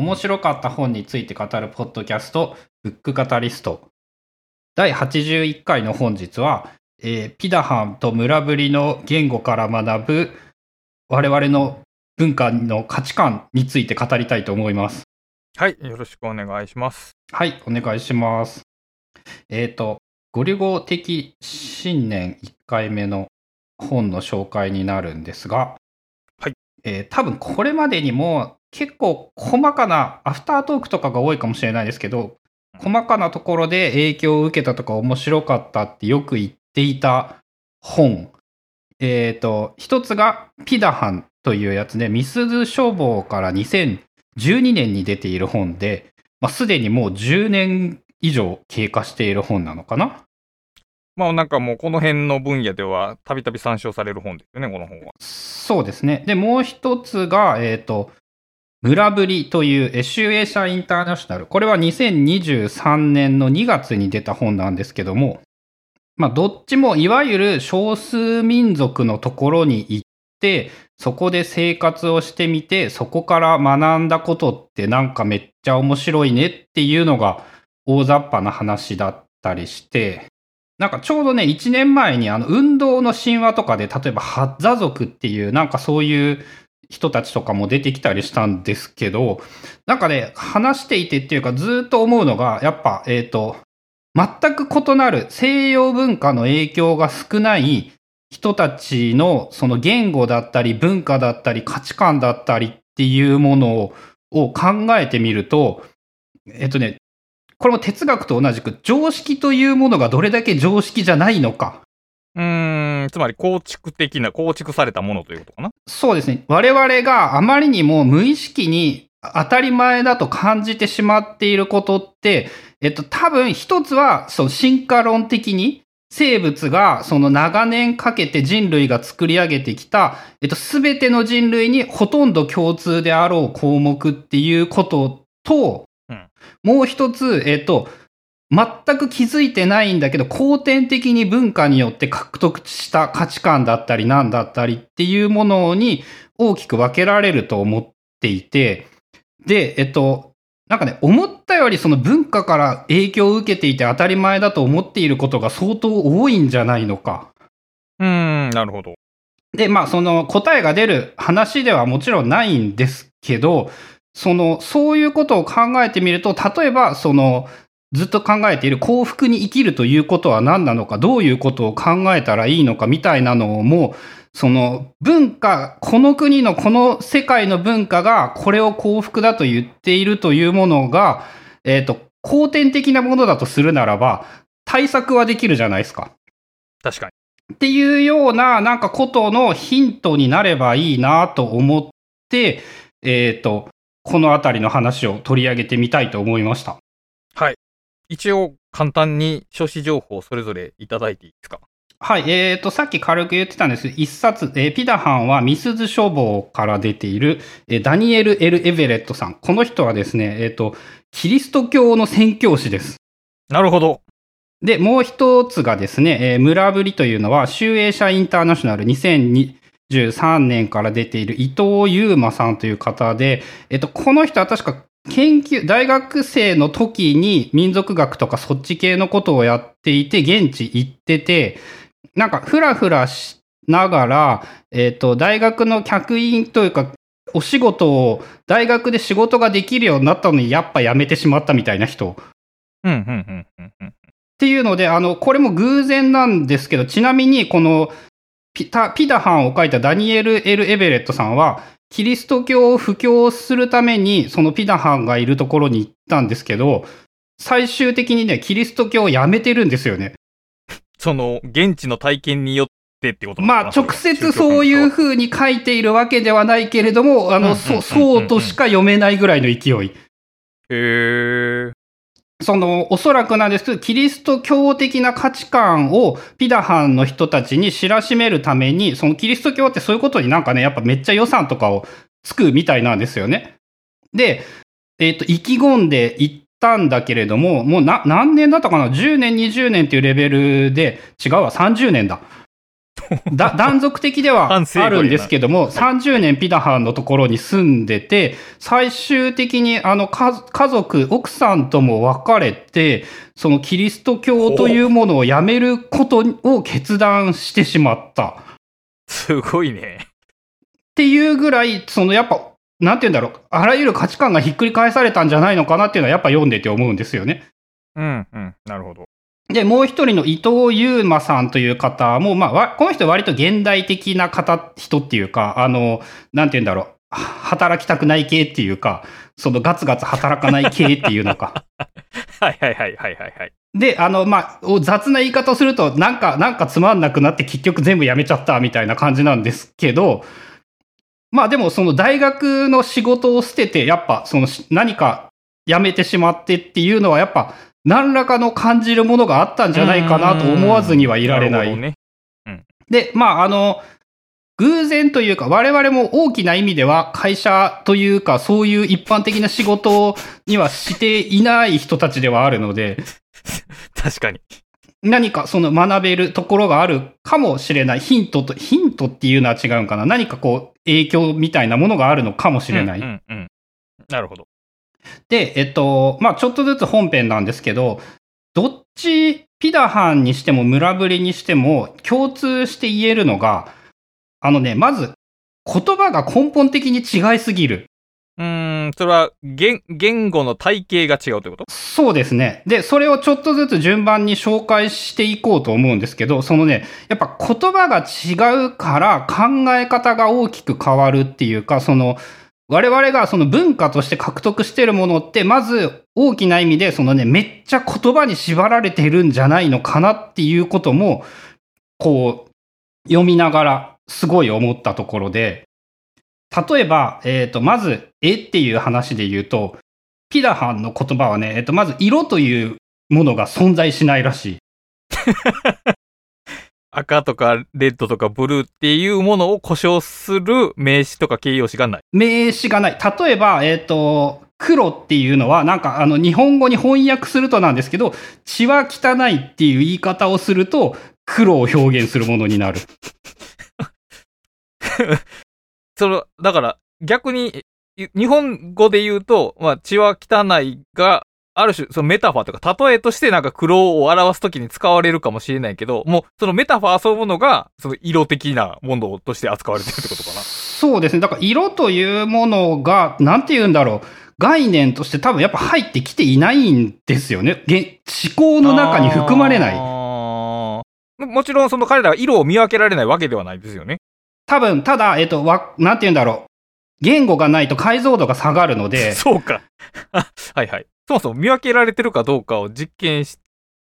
面白かった本について語るポッドキャスト、ブックカタリスト。第81回の本日は、えー、ピダハンと村ぶりの言語から学ぶ我々の文化の価値観について語りたいと思います。はい、よろしくお願いします。はい、お願いします。えっ、ー、と、ゴリゴ的新年1回目の本の紹介になるんですが、はい。えー、多分これまでにも結構細かなアフタートークとかが多いかもしれないですけど、細かなところで影響を受けたとか面白かったってよく言っていた本。えっ、ー、と、一つがピダハンというやつで、ミスズ消防から2012年に出ている本で、まあ、すでにもう10年以上経過している本なのかなまあなんかもうこの辺の分野ではたびたび参照される本ですよね、この本は。そうですね。で、もう一つが、えっ、ー、と、村ぶりというエシュエシャインターナショナル。これは2023年の2月に出た本なんですけども、まあどっちもいわゆる少数民族のところに行って、そこで生活をしてみて、そこから学んだことってなんかめっちゃ面白いねっていうのが大雑把な話だったりして、なんかちょうどね、1年前にあの運動の神話とかで、例えばハッザ族っていうなんかそういう人たちとかも出てきたりしたんですけど、なんかね、話していてっていうかずっと思うのが、やっぱ、えっ、ー、と、全く異なる西洋文化の影響が少ない人たちのその言語だったり文化だったり価値観だったりっていうものを考えてみると、えっとね、これも哲学と同じく常識というものがどれだけ常識じゃないのか。うーん、つまり構築的な、構築されたものということかな？そうですね。我々があまりにも無意識に当たり前だと感じてしまっていることって、えっと、多分一つは、その進化論的に、生物がその長年かけて人類が作り上げてきた、えっと、すべての人類にほとんど共通であろう項目っていうことと、うん、もう一つ、えっと、全く気づいてないんだけど、後天的に文化によって獲得した価値観だったりなんだったりっていうものに大きく分けられると思っていて、で、えっと、なんかね、思ったよりその文化から影響を受けていて当たり前だと思っていることが相当多いんじゃないのか。うーん、なるほど。で、まあその答えが出る話ではもちろんないんですけど、その、そういうことを考えてみると、例えばその、ずっと考えている幸福に生きるということは何なのか、どういうことを考えたらいいのかみたいなのも、その文化、この国のこの世界の文化がこれを幸福だと言っているというものが、えっ、ー、と、後天的なものだとするならば、対策はできるじゃないですか。確かに。っていうような、なんかことのヒントになればいいなと思って、えっ、ー、と、このあたりの話を取り上げてみたいと思いました。はい。一応、簡単に書誌情報それぞれいただいていいですか？はい。えっ、ー、と、さっき軽く言ってたんです。一冊、えー、ピダハンはミスズ書房から出ている、えー、ダニエル・エル・エベレットさん。この人はですね、えっ、ー、と、キリスト教の宣教師です。なるほど。で、もう一つがですね、えー、村ぶりというのは、集英社インターナショナル2023年から出ている伊藤優馬さんという方で、えっ、と、この人は確か研究、大学生の時に民族学とかそっち系のことをやっていて、現地行ってて、なんかふらふらしながら、えっ、ー、と、大学の客員というか、お仕事を、大学で仕事ができるようになったのに、やっぱ辞めてしまったみたいな人。うん、うん、うん、うん。っていうので、あの、これも偶然なんですけど、ちなみに、このピ、ピダハンを書いたダニエル・エル・エベレットさんは、キリスト教を布教するために、そのピダハンがいるところに行ったんですけど、最終的にね、キリスト教をやめてるんですよね。その、現地の体験によってってことまあ、直接そういう風に書いているわけではないけれども、あの、そ、そうとしか読めないぐらいの勢い。へー。その、おそらくなんですけど、キリスト教的な価値観をピダハンの人たちに知らしめるために、そのキリスト教ってそういうことになんかね、やっぱめっちゃ予算とかをつくみたいなんですよね。で、えっ、ー、と、意気込んで行ったんだけれども、もう、何年だったかな ?10 年、20年っていうレベルで、違うわ、30年だ。だ断続的ではあるんですけども、30年ピダハンのところに住んでて、最終的にあの家家族、奥さんとも別れて、そのキリスト教というものをやめることを決断してしまった。すごいね。っていうぐらい、そのやっぱ、なんて言うんだろう、あらゆる価値観がひっくり返されたんじゃないのかなっていうのはやっぱ読んでて思うんですよね。うん、うん。なるほど。で、もう一人の伊藤優馬さんという方も、まあわ、この人割と現代的な方、人っていうか、あの、なんて言うんだろう、は働きたくない系っていうか、そのガツガツ働かない系っていうのか。はいはいはいはいはいはい。で、あの、まあ、お雑な言い方をすると、なんか、なんかつまんなくなって結局全部やめちゃったみたいな感じなんですけど、まあでもその大学の仕事を捨てて、やっぱそのし何か辞めてしまってっていうのはやっぱ何らかの感じるものがあったんじゃないかなと思わずにはいられない。るほどね。で、まああの、偶然というか我々も大きな意味では会社というかそういう一般的な仕事にはしていない人たちではあるので、確かに。何かその学べるところがあるかもしれない。ヒントと、ヒントっていうのは違うんかな。何かこう、影響みたいなものがあるのかもしれない。うんうんうん。なるほど。で、えっと、まあちょっとずつ本編なんですけど、どっち、ピダハンにしても村ぶりにしても共通して言えるのが、あのね、まず、言葉が根本的に違いすぎる。うーん、それは言、言語の体系が違うということ？そうですね。で、それをちょっとずつ順番に紹介していこうと思うんですけど、そのね、やっぱ言葉が違うから考え方が大きく変わるっていうか、その、我々がその文化として獲得してるものって、まず大きな意味で、そのね、めっちゃ言葉に縛られてるんじゃないのかなっていうことも、こう、読みながらすごい思ったところで、例えば、えっ、と、まず、絵っていう話で言うと、ピダハンの言葉はね、えっと、まず色というものが存在しないらしい。赤とかレッドとかブルーっていうものを呼称する名詞とか形容詞がない。名詞がない。例えば、えっ、と、黒っていうのは、なんかあの、日本語に翻訳するとなんですけど、血は汚いっていう言い方をすると、黒を表現するものになる。その、だから逆に、い日本語で言うと、まあ血は汚いが、ある種、そのメタファーとか、例えとしてなんか黒を表すときに使われるかもしれないけど、もう、そのメタファーそのものが、その色的なものとして扱われてるってことかな。そうですね。だから色というものが、なんて言うんだろう。概念として多分やっぱ入ってきていないんですよね。げ思考の中に含まれない。もちろんその彼らは色を見分けられないわけではないですよね。多分、ただ、えっと、わ、なんて言うんだろう。言語がないと解像度が下がるので、そうか。はいはい。そもそも見分けられてるかどうかを実験し、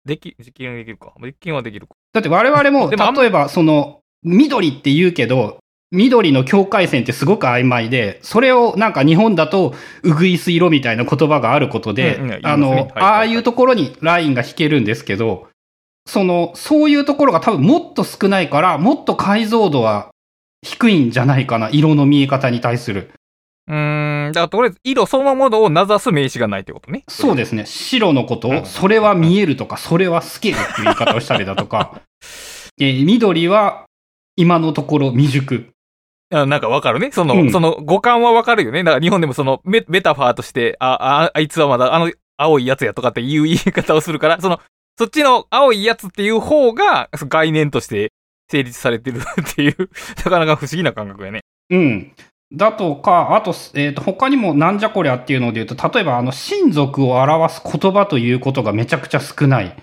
でき、実験できるか。実験はできるか。だって我々も、例えば、その、緑って言うけど、緑の境界線ってすごく曖昧で、それをなんか日本だと、うぐいす色みたいな言葉があることで、うんうん言いますねあの、はいはいはいああいうところにラインが引けるんですけど、その、そういうところが多分もっと少ないから、もっと解像度は低いんじゃないかな、色の見え方に対する。うーん。だからとりあえず色そのものを名指す名詞がないってことね。そうですね。白のことうんを、それは見えるとか、それは透けるっていう言い方をしたりだとか、えー緑は今のところ未熟。あなんかわかるね。その、うんその五感はわかるよね。だから日本でもそのメメタファーとして、あ、あ、あいつはまだあの青いやつやとかっていう言い方をするから、その、そっちの青いやつっていう方が概念として成立されてるっていう、なかなか不思議な感覚やね。うん。だとか、あと、えっ、と、他にもなんじゃこりゃっていうので言うと、例えば、あの、親族を表す言葉ということがめちゃくちゃ少ない。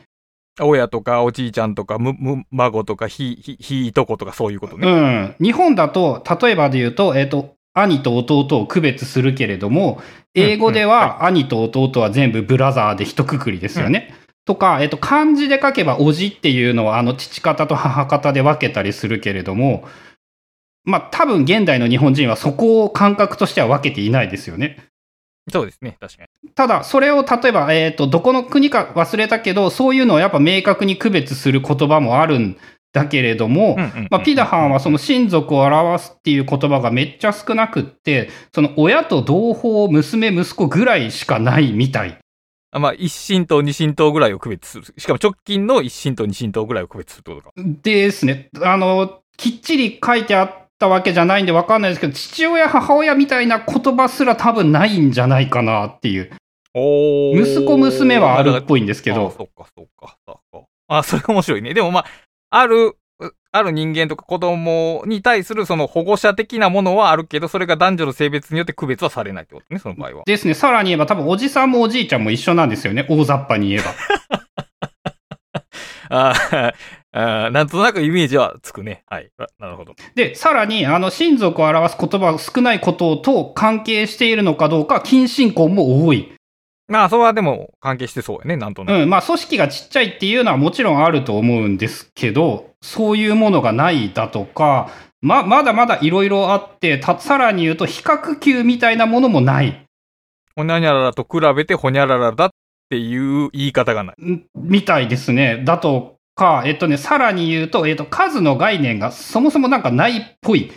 親とかおじいちゃんとか、む、む、孫とか、ひ、ひ、ひいとことかそういうことね。うん。日本だと、例えばで言うと、えっ、と、兄と弟を区別するけれども、英語でうんうんは兄と弟は全部ブラザーで一括りですよね。とか、えっ、と、漢字で書けば、おじっていうのは、あの、父方と母方で分けたりするけれども、まあ、多分現代の日本人はそこを感覚としては分けていないですよね。そうですね。確かに。ただ、それを例えば、えっ、と、どこの国か忘れたけど、そういうのをやっぱ明確に区別する言葉もあるんだけれども、ピダハンはその親族を表すっていう言葉がめっちゃ少なくって、その親と同胞、娘、息子ぐらいしかないみたい。あまあ、一神と二神とぐらいを区別する。しかも直近の一神と二神とぐらいを区別するってことか。ですね。あの、きっちり書いてあったわけじゃないんでわかんないですけど、父親、母親みたいな言葉すら多分ないんじゃないかなっていう。お息子、娘はあるっぽいんですけあど、そっか、そっか、そっか。あ、それ面白いね。でもまあ、ある、ある人間とか子供に対するその保護者的なものはあるけど、それが男女の性別によって区別はされないってことね、その場合は。ですね。さらに言えば多分おじさんもおじいちゃんも一緒なんですよね。大雑把に言えば。なんとなくイメージはつくね。はい。あなるほど。で、さらに、あの、親族を表す言葉が少ないことと関係しているのかどうか、近親婚も多い。まあ、それはでも関係してそうやね、なんとなく。うん、まあ、組織がちっちゃいっていうのはもちろんあると思うんですけど、そういうものがないだとか、ま、まだまだいろいろあって、た、さらに言うと、比較級みたいなものもない。ほにゃにゃららと比べてほにゃららだっていう言い方がない。んみたいですね。だとか、えっとね、さらに言うと、えっと、数の概念がそもそもなんかないっぽい。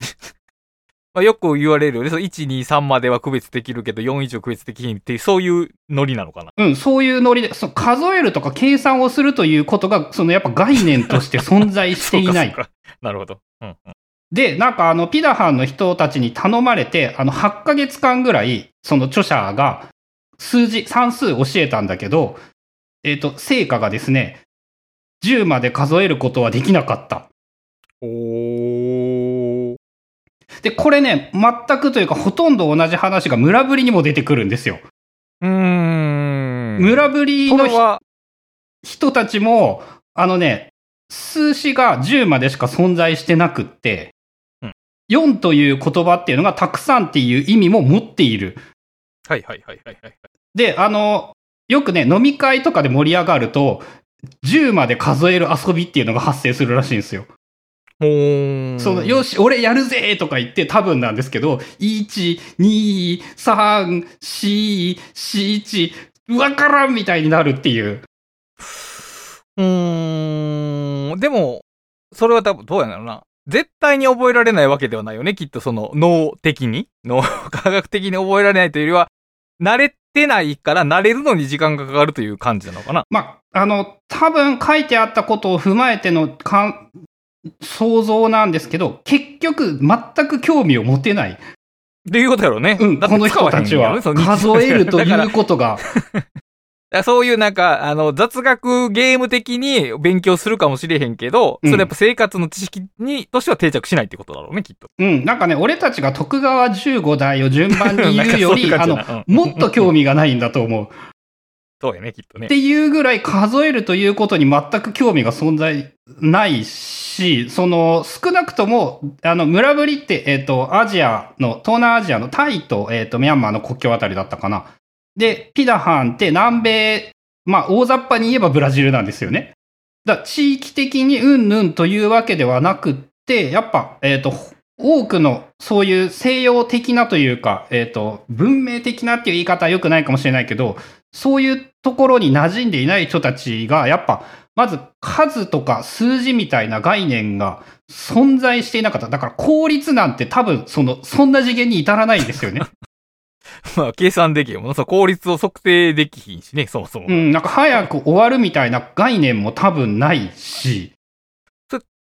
まあ、よく言われるよね。そう1、2、3までは区別できるけど、4以上区別できひんっていう、そういうノリなのかな。うん、そういうノリで、そう数えるとか計算をするということが、そのやっぱ概念として存在していない なるほど。うんうん。で、なんかあの、ピダハンの人たちに頼まれて、あの、8ヶ月間ぐらい、その著者が数字、算数教えたんだけど、えっ、と、成果がですね、10まで数えることはできなかった。おー。で、これね、全くというか、ほとんど同じ話が村ぶりにも出てくるんですよ。うーん。村ぶりの人たちも、あのね、数詞が10までしか存在してなくって、うん4という言葉っていうのがたくさんっていう意味も持っている。はいはいはいはいはい。で、あの、よくね、飲み会とかで盛り上がると、10まで数える遊びっていうのが発生するらしいんですよ。その、よし、俺やるぜとか言って多分なんですけど、1、2、3、4、4、1、わからんみたいになるっていう。うーん。でも、それは多分どうやろうな。絶対に覚えられないわけではないよね。きっとその脳的に、脳科学的に覚えられないというよりは、慣れてないから慣れるのに時間がかかるという感じなのかな。まあ、あの、多分書いてあったことを踏まえてのかん想像なんですけど、結局全く興味を持てない。っていうことやろうね。うん、この人たちは数えるということが。そういうなんか、あの、雑学ゲーム的に勉強するかもしれへんけど、うんそれやっぱ生活の知識に、としては定着しないってことだろうね、きっと。うん、なんかね、俺たちが徳川15代を順番に言うより、あのもっと興味がないんだと思う。そうやね、きっとねっ。ていうぐらい数えるということに全く興味が存在ないし、その少なくとも、あの、村ぶりって、えっ、と、アジアの、東南アジアのタイと、えっ、と、ミャンマーの国境あたりだったかな。で、ピダハンって南米、まあ、大雑把に言えばブラジルなんですよね。だ地域的にうんぬんというわけではなくって、やっぱ、えっ、と、多くのそういう西洋的なというか、えっ、と、文明的なっていう言い方は良くないかもしれないけど、そういうところに馴染んでいない人たちが、やっぱ、まず数とか数字みたいな概念が存在していなかった。だから効率なんて多分、その、そんな次元に至らないんですよね。まあ、計算できへんもの効率を測定できひんしね、そもそも。うん、なんか早く終わるみたいな概念も多分ないし、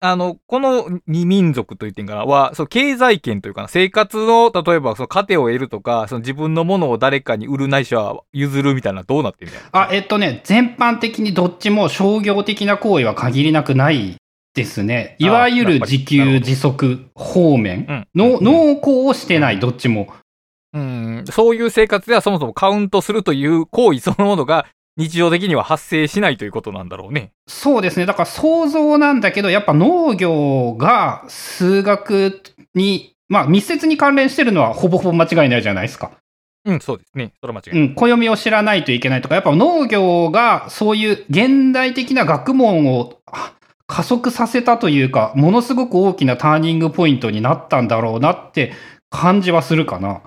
あの、この二民族と言ってんかな、は、その経済圏というかな、生活の、例えば、その糧を得るとか、その自分のものを誰かに売るないしは譲るみたいな、どうなってんだよ。あ、えっとね、全般的にどっちも商業的な行為は限りなくないですね。いわゆる自給自足方面のうんうん農耕をしてない、どっちも。うん、そういう生活ではそもそもカウントするという行為そのものが日常的には発生しないということなんだろうね。そうですね。だから想像なんだけど、やっぱ農業が数学に、まあ密接に関連してるのはほぼほぼ間違いないじゃないですか。うん、そうですね。それは間違いない。うん、暦を知らないといけないとか、やっぱ農業がそういう現代的な学問をあ加速させたというか、ものすごく大きなターニングポイントになったんだろうなって感じはするかな。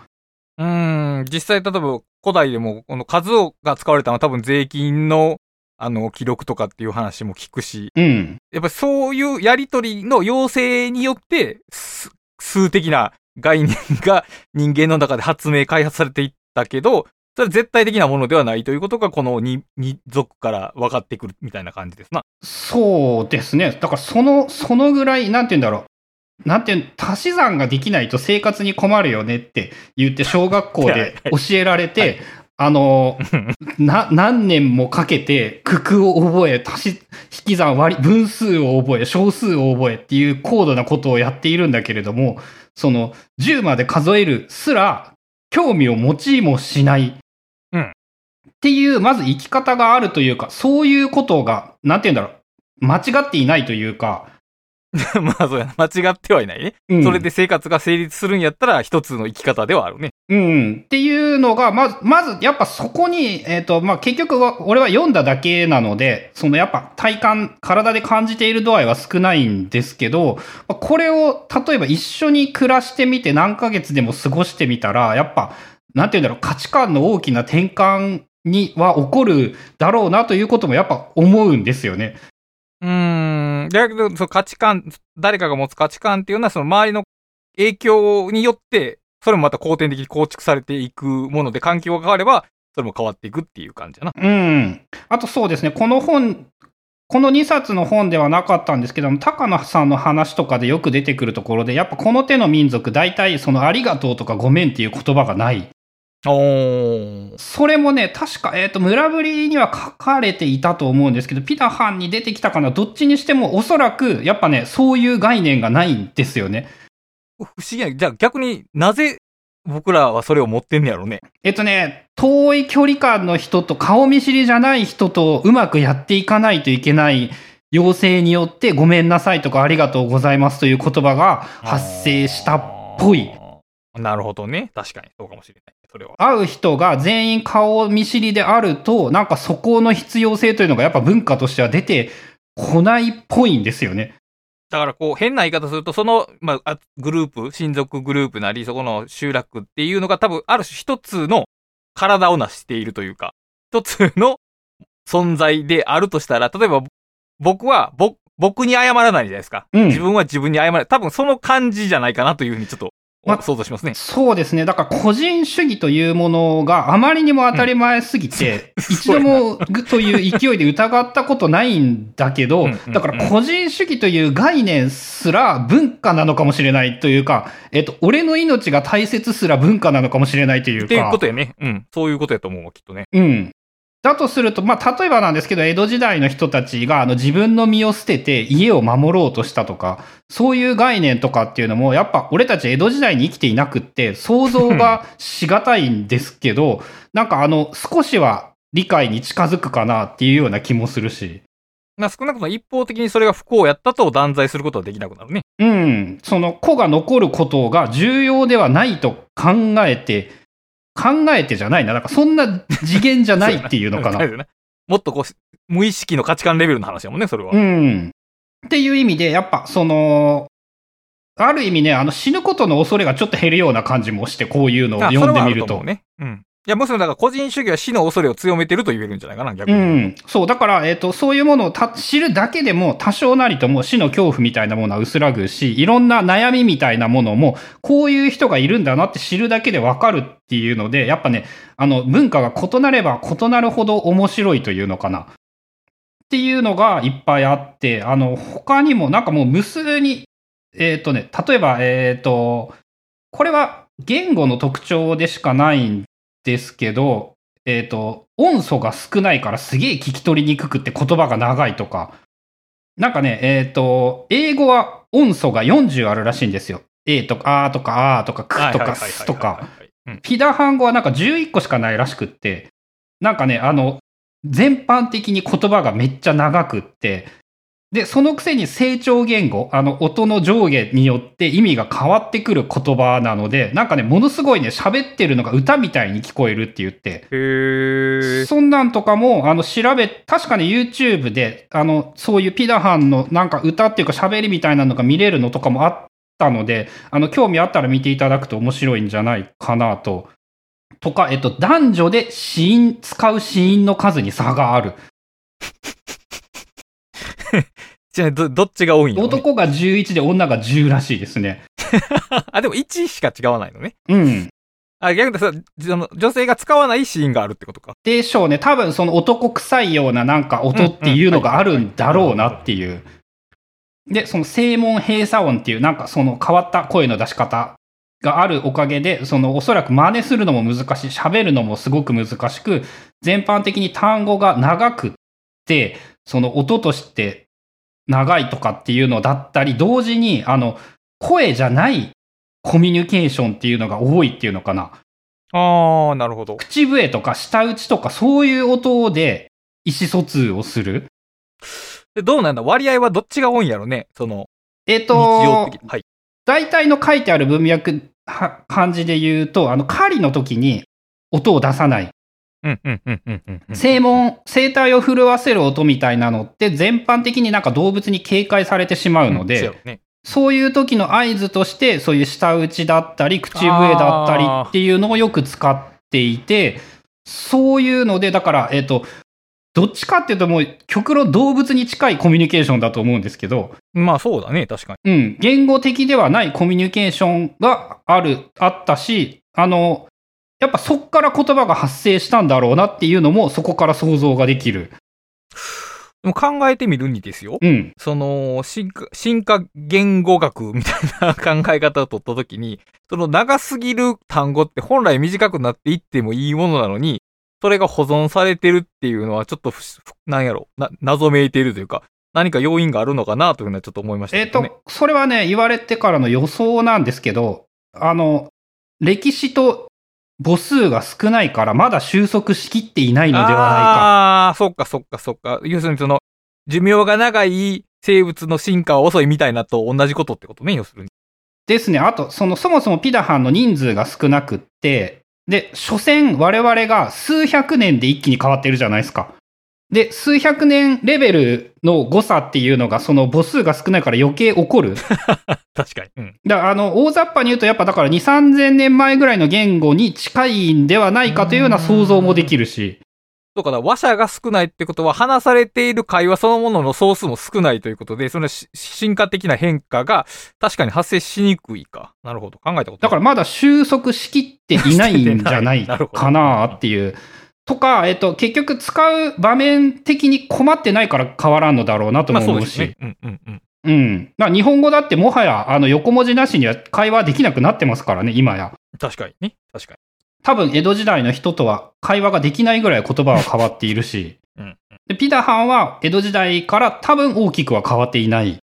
うん、実際例えば古代でもこの数をが使われたのは多分税金のあの記録とかっていう話も聞くし、うん。やっぱりそういうやりとりの要請によって、す数的な概念が人間の中で発明、開発されていったけど、それは絶対的なものではないということが、この二、二族から分かってくるみたいな感じですな。そうですね。だからその、そのぐらい、なんて言うんだろう。なんていう足し算ができないと生活に困るよねって言って小学校で教えられて、あの、な、何年もかけて、九九を覚え、足し、引き算割り、分数を覚え、小数を覚えっていう高度なことをやっているんだけれども、その、10まで数えるすら、興味を持ちもしない。うん。っていう、まず生き方があるというか、そういうことが、なんて言うんだろう、間違っていないというか、まあそうやな。間違ってはいないね。うんそれで生活が成立するんやったら、一つの生き方ではあるね。うん。っていうのが、まず、まず、やっぱそこに、えっ、と、まあ、結局は、俺は読んだだけなので、そのやっぱ体感、体で感じている度合いは少ないんですけど、まあこれを、例えば一緒に暮らしてみて何ヶ月でも過ごしてみたら、やっぱ、なんて言うんだろう、価値観の大きな転換には起こるだろうなということもやっぱ思うんですよね。うん。だけど、その価値観、誰かが持つ価値観っていうのは、その周りの影響によって、それもまた後天的に構築されていくもので、環境が変われば、それも変わっていくっていう感じやな。うん。あとそうですね、この本、この2冊の本ではなかったんですけども、高野さんの話とかでよく出てくるところで、やっぱこの手の民族、大体そのありがとうとかごめんっていう言葉がない。おー。それもね、確か、えっ、と、村ぶりには書かれていたと思うんですけど、ピタハンに出てきたかな、どっちにしてもおそらく、やっぱね、そういう概念がないんですよね。不思議な。じゃあ逆になぜ僕らはそれを持ってんねやろね。えっとね、遠い距離感の人と顔見知りじゃない人とうまくやっていかないといけない要請によってごめんなさいとかありがとうございますという言葉が発生したっぽい。なるほどね。確かに。そうかもしれない。それは。会う人が全員顔見知りであると、なんかそこの必要性というのがやっぱ文化としては出てこないっぽいんですよね。だからこう変な言い方すると、その、まあ、あグループ、親族グループなり、そこの集落っていうのが多分ある種一つの体を成しているというか、一つの存在であるとしたら、例えば僕は、ぼ、僕に謝らないじゃないですか。うん自分は自分に謝らない。多分その感じじゃないかなというふうにちょっとま想像しますね。そうですね。だから個人主義というものがあまりにも当たり前すぎて、うん一度もぐという勢いで疑ったことないんだけどだから個人主義という概念すら文化なのかもしれないというか、えっと、俺の命が大切すら文化なのかもしれないというっていうか。ことやね。うん。そういうことやと思うわ、きっとね。うん。だとすると、まあ、例えばなんですけど、江戸時代の人たちが、あの、自分の身を捨てて家を守ろうとしたとか、そういう概念とかっていうのも、やっぱ俺たち江戸時代に生きていなくって、想像が しがたいんですけど、なんかあの、少しは理解に近づくかなっていうような気もするし。まあ少なくとも一方的にそれが不幸やったと断罪することはできなくなるね。うん。その子が残ることが重要ではないと考えて、考えてじゃないな。なんかそんな次元じゃないっていうのかな。もっとこう、無意識の価値観レベルの話やもんね、それは。うん。っていう意味で、やっぱ、その、ある意味ね、あの、死ぬことの恐れがちょっと減るような感じもして、こういうのをあ読んでみるとそれはあと。ね。うん。いや、むしろだから個人主義は死の恐れを強めてると言えるんじゃないかな、逆にう。ん。そう。だから、えっ、と、そういうものを知るだけでも、多少なりとも死の恐怖みたいなものは薄らぐし、いろんな悩みみたいなものも、こういう人がいるんだなって知るだけでわかるっていうので、やっぱね、あの、文化が異なれば異なるほど面白いというのかな。っていうのがいっぱいあって、あの、他にもなんかもう無数に、えっ、とね、例えば、えっ、と、これは言語の特徴でしかないんですけど、えっ、と、音素が少ないからすげえ聞き取りにくくって言葉が長いとか、なんかね、えっ、と、英語は音素が40あるらしいんですよ。A とか、あーとか、あーとか、くとか、すとか。。うん。ピダハン語はなんか11個しかないらしくって、なんかね、あの、全般的に言葉がめっちゃ長くって、で、そのくせに成長言語、あの、音の上下によって意味が変わってくる言葉なので、なんかね、ものすごいね、喋ってるのが歌みたいに聞こえるって言って、へー。そんなんとかも、あの、調べ、確かに YouTube で、あの、そういうピダハンのなんか歌っていうか喋りみたいなのが見れるのとかもあったので、あの、興味あったら見ていただくと面白いんじゃないかなと。とか、えっと、男女で死因、使う死因の数に差がある。ちなみにど、どっちが多いんやろ、ね、男が11で女が10らしいですね。あ、でも1しか違わないのね。うん。あ、逆に言うとその女性が使わないシーンがあるってことか。でしょうね。多分その男臭いようななんか音っていうのがあるんだろうなっていう。で、その正門閉鎖音っていうなんかその変わった声の出し方があるおかげで、そのおそらく真似するのも難しい、喋るのもすごく難しく、全般的に単語が長くって、その音として長いとかっていうのだったり、同時にあの声じゃないコミュニケーションっていうのが多いっていうのかな。ああ、なるほど。口笛とか舌打ちとかそういう音で意思疎通をする。で、どうなんだ？割合はどっちが多いんやろね？その、えっ、日常と。はい。大体の書いてある文脈は漢字で言うと、あの、狩りの時に音を出さない。うん、うん、うん、うん、うんうん。声門、声帯を震わせる音みたいなのって全般的になんか動物に警戒されてしまうので、そうやろね。そういう時の合図として、そういう舌打ちだったり、口笛だったりっていうのをよく使っていて、そういうので、だから、えっ、と、どっちかっていうともう極論動物に近いコミュニケーションだと思うんですけど、まあそうだね、確かに。うん、言語的ではないコミュニケーションがある、あったし、あの、やっぱそっから言葉が発生したんだろうなっていうのもそこから想像ができる。でも考えてみるにですよ。うん。その、進化、進化言語学みたいな考え方を取ったときに、その長すぎる単語って本来短くなっていってもいいものなのに、それが保存されてるっていうのはちょっとなんやろ、な、謎めいているというか、何か要因があるのかなというのはちょっと思いましたえっ、けどね。と、それはね、言われてからの予想なんですけど、あの、歴史と母数が少ないから、まだ収束しきっていないのではないか。ああー、そっかそっかそっか。要するにその、寿命が長い生物の進化は遅いみたいなと同じことってことね、要するに。ですね。あと、その、そもそもピダハンの人数が少なくって、で、所詮我々が数百年で一気に変わってるじゃないですか。で、数百年レベルの誤差っていうのが、その母数が少ないから余計起こる。確かに。うん。だからあの、大雑把に言うと、やっぱだから2、3000年前ぐらいの言語に近いんではないかというような想像もできるし。そうかな、話者が少ないってことは、話されている会話そのものの総数も少ないということで、そのし進化的な変化が確かに発生しにくいか。なるほど。考えたことだからまだ収束しきっていないんじゃないかなっていう。とか、えっと、結局使う場面的に困ってないから変わらんのだろうなとまも思うし。うんうんうん。日本語だってもはや、あの、横文字なしには会話できなくなってますからね、今や。確かにね。確か多分、江戸時代の人とは会話ができないぐらい言葉は変わっているし。うんでピダハンは江戸時代から多分大きくは変わっていない。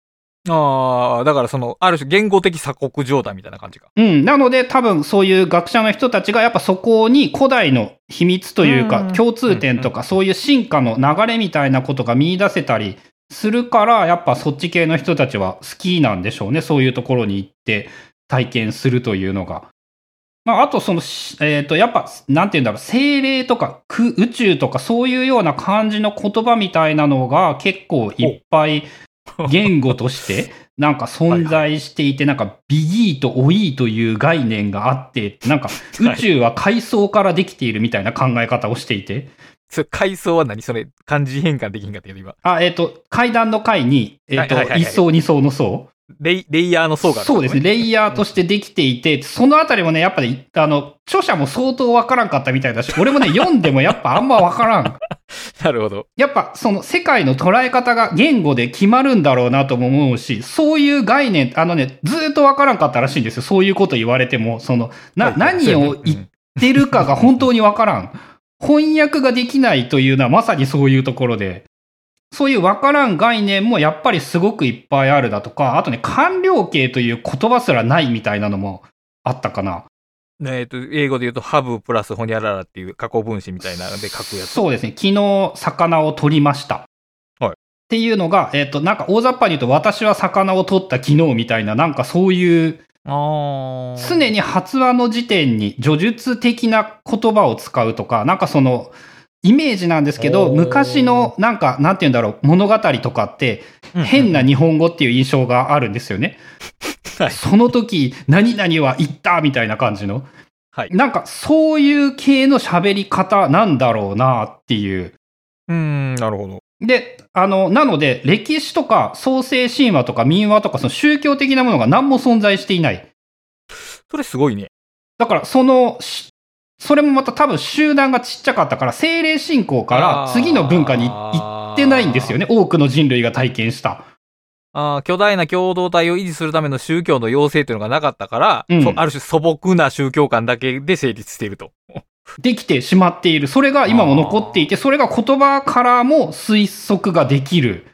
に。ああ、だからその、ある種言語的鎖国状態みたいな感じか。うん。なので、多分そういう学者の人たちがやっぱそこに古代の秘密というかうん共通点とかそういう進化の流れみたいなことが見出せたりするから、やっぱそっち系の人たちは好きなんでしょうね。そういうところに行って体験するというのが。まあ、あとその、しえっ、と、やっぱ、なんて言うんだろう、精霊とか空宇宙とかそういうような感じの言葉みたいなのが結構いっぱい 言語としてなんか存在していて、なんかビギーとオイーという概念があって、なんか宇宙は階層からできているみたいな考え方をしていて、それ、階層は何？それ、漢字変換できんかったけど、今。あ、えっ、と、階段の階に、えっ、と、はいはいはいはい。一層二層の層。レイ、レイヤーの層がある、そうですね。。レイヤーとしてできていて、そのあたりもね、やっぱり、あの、著者も相当わからんかったみたいだし、俺もね、読んでもやっぱあんまわからん。なるほど。やっぱその世界の捉え方が言語で決まるんだろうなとも思うし、そういう概念、あのね、ずーっとわからんかったらしいんですよ。そういうこと言われても、その、な、はいはい何を言ってるかが本当にわからん。翻訳ができないというのはまさにそういうところで、そういうわからん概念もやっぱりすごくいっぱいあるだとか、あとね、官僚形という言葉すらないみたいなのもあったかな。えっ、と、英語で言うと、ハブプラスホニャララっていう過去分詞みたいなので書くやつ。そうですね。昨日、魚を取りました。はいっていうのが、えっ、と、なんか大雑把に言うと、私は魚を取った昨日みたいな、なんかそういう。常に発話の時点に叙述的な言葉を使うとか、なんかその、イメージなんですけど、昔の、なんか、なんて言うんだろう、物語とかって、変な日本語っていう印象があるんですよね。はいその時、何々は言ったみたいな感じの。はいなんか、そういう系の喋り方なんだろうなっていう。うーん、なるほど。で、あの、なので、歴史とか創世神話とか民話とか、その宗教的なものが何も存在していない。それすごいね。だからその、しそれもまた多分集団がちっちゃかったから、精霊信仰から次の文化に行ってないんですよね。多くの人類が体験した。あー巨大な共同体を維持するための宗教の要請というのがなかったから、うんそある種素朴な宗教観だけで成立していると。できてしまっている。それが今も残っていて、それが言葉からも推測ができる。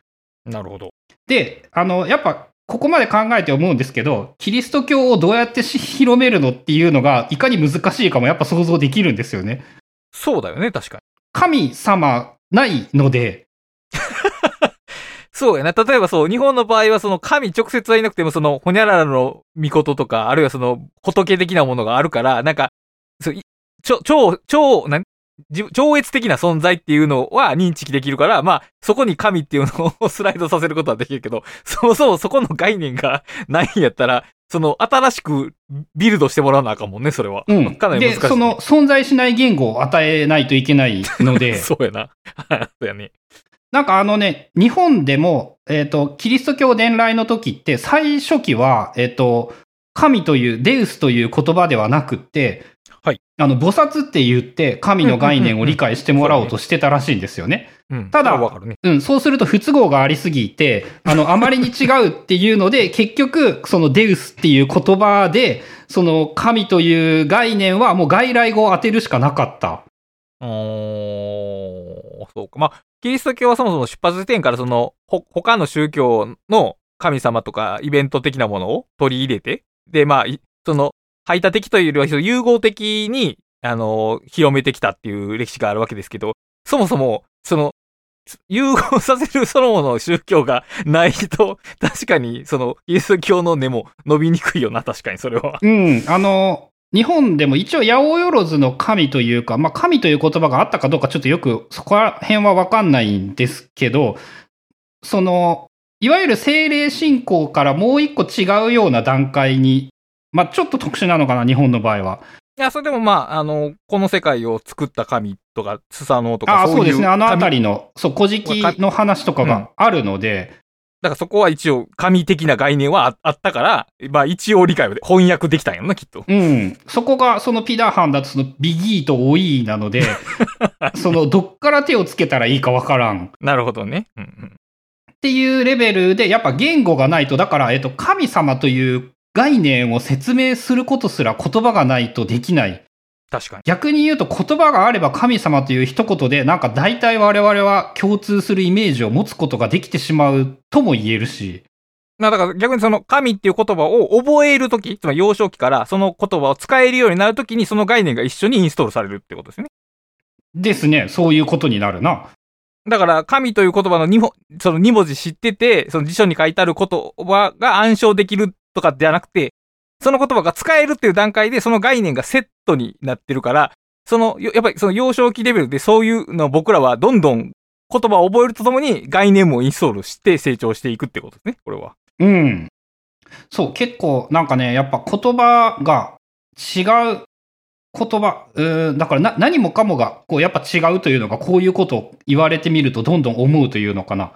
なるほど。で、あの、やっぱ、ここまで考えて思うんですけど、キリスト教をどうやってし広めるのっていうのが、いかに難しいかもやっぱ想像できるんですよね。そうだよね、確かに。神様ないので、そうやな。例えばそう、日本の場合はその神直接はいなくても、その、ほにゃららの御事とか、あるいはその、仏的なものがあるから、なんか、そうい超、超、超、なん自超越的な存在っていうのは認知できるから、まあ、そこに神っていうのをスライドさせることはできるけど、そもそもそこの概念が ないんやったら、その、新しくビルドしてもらわなあかんもんね、それは。うん。で、かなり難しい。その存在しない言語を与えないといけないので、そうやな。そうやね。なんかあのね、日本でも、えっ、と、キリスト教伝来の時って、最初期は、えっ、と、神という、デウスという言葉ではなくって、はい。あの、菩薩って言って、神の概念を理解してもらおうとしてたらしいんですよね。うん。ただ。うん、そうすると不都合がありすぎて、あの、あまりに違うっていうので、結局、そのデウスっていう言葉で、その神という概念はもう外来語を当てるしかなかった。おーそうか。まあ、キリスト教はそもそも出発点からその、ほ、他の宗教の神様とかイベント的なものを取り入れて、で、まあ、その、排他的というよりは融合的に、あの、広めてきたっていう歴史があるわけですけど、そもそも、その、融合させるそのもの宗教がないと、確かに、その、キリス教の根も伸びにくいよな、確かに、それは。うん、あの、日本でも一応、八百万の神というか、まあ、神という言葉があったかどうかちょっとよく、そこら辺はわかんないんですけど、その、いわゆる精霊信仰からもう一個違うような段階に、まあ、ちょっと特殊なのかな、日本の場合は。いや、それでもまあ、あの、この世界を作った神とか、スサノオとか、ああ、そうですね。あのあた神りの、そう、古事記の話とかがあるので、だからそこは一応、神的な概念はああったから、まあ一応理解を翻訳できたんやろな、きっと。うん。そこが、そのピダーハンだと、そのビギーとオイーなので、その、どっから手をつけたらいいかわからん。なるほどね。うんうん。っていうレベルで、やっぱ言語がないと、だから、えっと、神様という概念を説明することすら言葉がないとできない。確かに。逆に言うと言葉があれば神様という一言で、なんか大体我々は共通するイメージを持つことができてしまうとも言えるし。まあだから逆にその神っていう言葉を覚えるとき、つまり幼少期からその言葉を使えるようになるときにその概念が一緒にインストールされるってことですね。ですね。そういうことになるな。だから、神という言葉の2文その2文字知ってて、その辞書に書いてある言葉が暗唱できるとかじゃなくて、その言葉が使えるっていう段階でその概念がセットになってるから、その、やっぱりその幼少期レベルでそういうのを僕らはどんどん言葉を覚えるとともに概念もインストールして成長していくってことですね、これは。うん。そう、結構なんかね、やっぱ言葉が違う言葉、うーんだからな何もかもがこうやっぱ違うというのがこういうことを言われてみるとどんどん思うというのかな。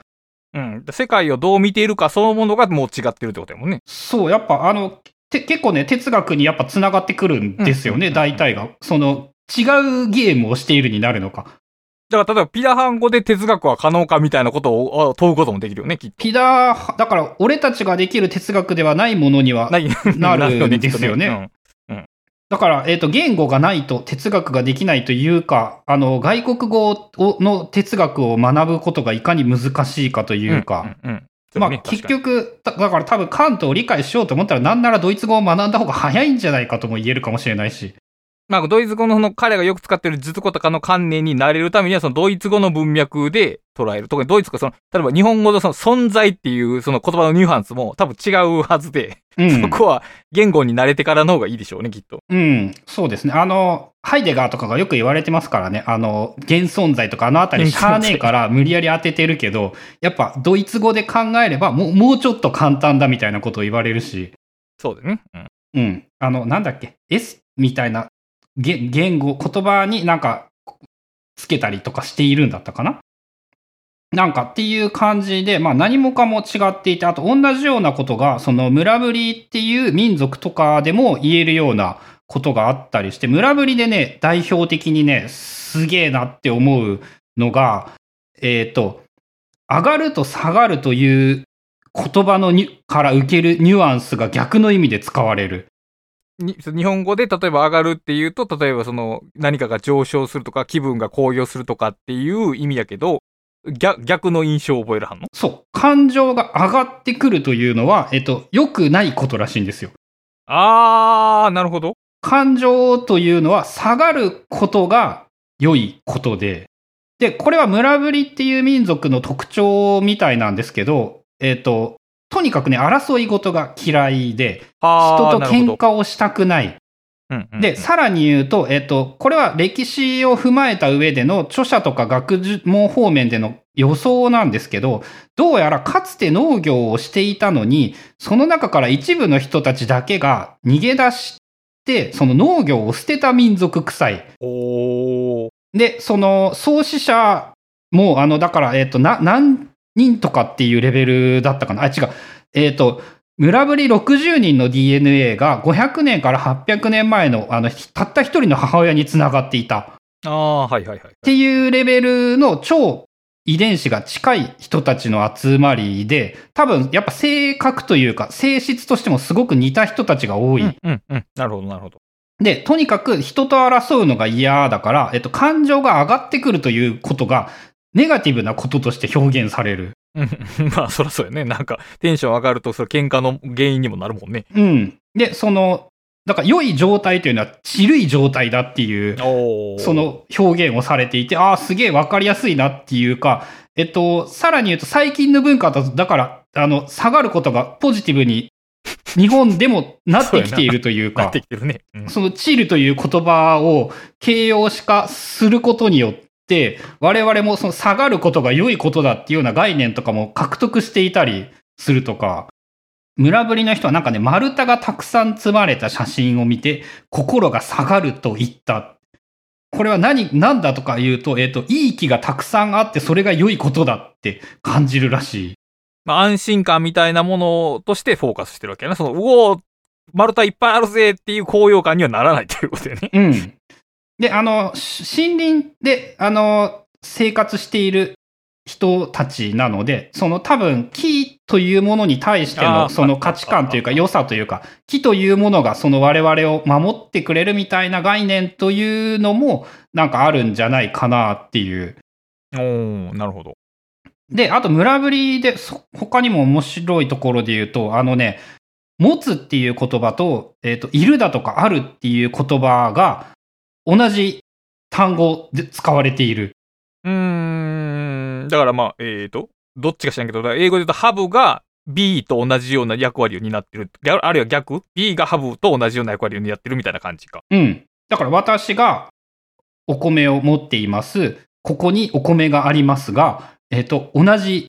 うん。世界をどう見ているかそのものがもう違ってるってことやもんね。そう、やっぱあの、て結構ね、哲学にやっぱ繋がってくるんですよね、うん大体が。その、違うゲームをしているになるのか。だから例えばピダハン語で哲学は可能かみたいなことをあ問うこともできるよね、きっと。ピダー、だから俺たちができる哲学ではないものにはなるんですよね。うんだから、えっ、と、言語がないと哲学ができないというか、あの、外国語をの哲学を学ぶことがいかに難しいかというか、うんうんうんまあ、結局、だだから多分カントを理解しようと思ったら、なんならドイツ語を学んだ方が早いんじゃないかとも言えるかもしれないし。まあ、ドイツ語のその彼がよく使ってる術語とかの観念になれるためには、そのドイツ語の文脈で捉える。特にドイツ語、その、例えば日本語のその存在っていうその言葉のニュアンスも多分違うはずで、うんそ。こは言語に慣れてからの方がいいでしょうね、きっと。うん、そうですね。あの、ハイデガーとかがよく言われてますからね。あの、現存在とかあのあたり、シャーネーから無理やり当ててるけど、やっぱドイツ語で考えれば、もう、もうちょっと簡単だみたいなことを言われるし、そうだね。うん。うん。あの、なんだっけ ?S みたいな言言語、言葉になんか、つけたりとかしているんだったかな？なんかっていう感じで、まあ何もかも違っていて、あと同じようなことが、その村ぶりっていう民族とかでも言えるようなことがあったりして、村ぶりでね、代表的にね、すげえなって思うのが、えっ、と、上がると下がるという言葉のにから受けるニュアンスが逆の意味で使われる。に日本語で例えば上がるっていうと、例えばその何かが上昇するとか気分が高揚するとかっていう意味やけど、逆逆の印象を覚えるはんの？そう。感情が上がってくるというのは、えっと、良くないことらしいんですよ。あー、なるほど。感情というのは下がることが良いことで、で、これは村ぶりっていう民族の特徴みたいなんですけど、えっ、と、とにかくね、争い事が嫌いで、人と喧嘩をしたくない。で、さらに言うと、えっ、と、これは歴史を踏まえた上での著者とか学問方面での予想なんですけど、どうやらかつて農業をしていたのに、その中から一部の人たちだけが逃げ出して、その農業を捨てた民族臭い。で、その創始者も、あの、だから、えっ、と、な、何人とかっていうレベルだったかな？あ、違う。えっ、と、村ぶり60人の DNA が500年から800年前の、あの、たった一人の母親につながっていた。っあー、はいはいはい。ていうレベルの超遺伝子が近い人たちの集まりで、多分、やっぱ性格というか、性質としてもすごく似た人たちが多い。うんうんうん。なるほどなるほど。で、とにかく人と争うのが嫌だから、えっと、感情が上がってくるということが、ネガティブなこととして表現される。うん まあ、そらそうやね。なんか、テンション上がると、それ喧嘩の原因にもなるもんね。うん。で、その、だから良い状態というのは、ちるい状態だっていう、おそ、の表現をされていて、ああ、すげえわかりやすいなっていうか、えっと、さらに言うと最近の文化だと、だから、あの、下がることがポジティブに、日本でもなってきているというかなって、きてるね。うんそのチルという言葉を形容詞化することによって、我々もその下がることが良いことだっていうような概念とかも獲得していたりするとか、村ぶりの人はなんかね、丸太がたくさん積まれた写真を見て、心が下がると言った。これは何、何だとか言うと、えっ、と、いい気がたくさんあって、それが良いことだって感じるらしい。まあ、安心感みたいなものとしてフォーカスしてるわけやな。その、うおー丸太いっぱいあるぜっていう高揚感にはならないということでね。うん。で、あの、し森林で、あの、生活している人たちなので、その多分、木というものに対してのその価値観というか良さというか、木というものがその我々を守ってくれるみたいな概念というのも、なんかあるんじゃないかなっていう。おー、なるほど。で、あと村ぶりで、そ他にも面白いところで言うと、あのね、持つっていう言葉と、えっ、と、いるだとかあるっていう言葉が、同じ単語で使われている。うーん、だからまあ、えーと、どっちか知らんけど、英語で言うとハブが B と同じような役割を担ってる。ああるいは逆 ?B がハブと同じような役割を担ってるみたいな感じか。うん。だから私がお米を持っています。ここにお米がありますが、えっ、と、同じ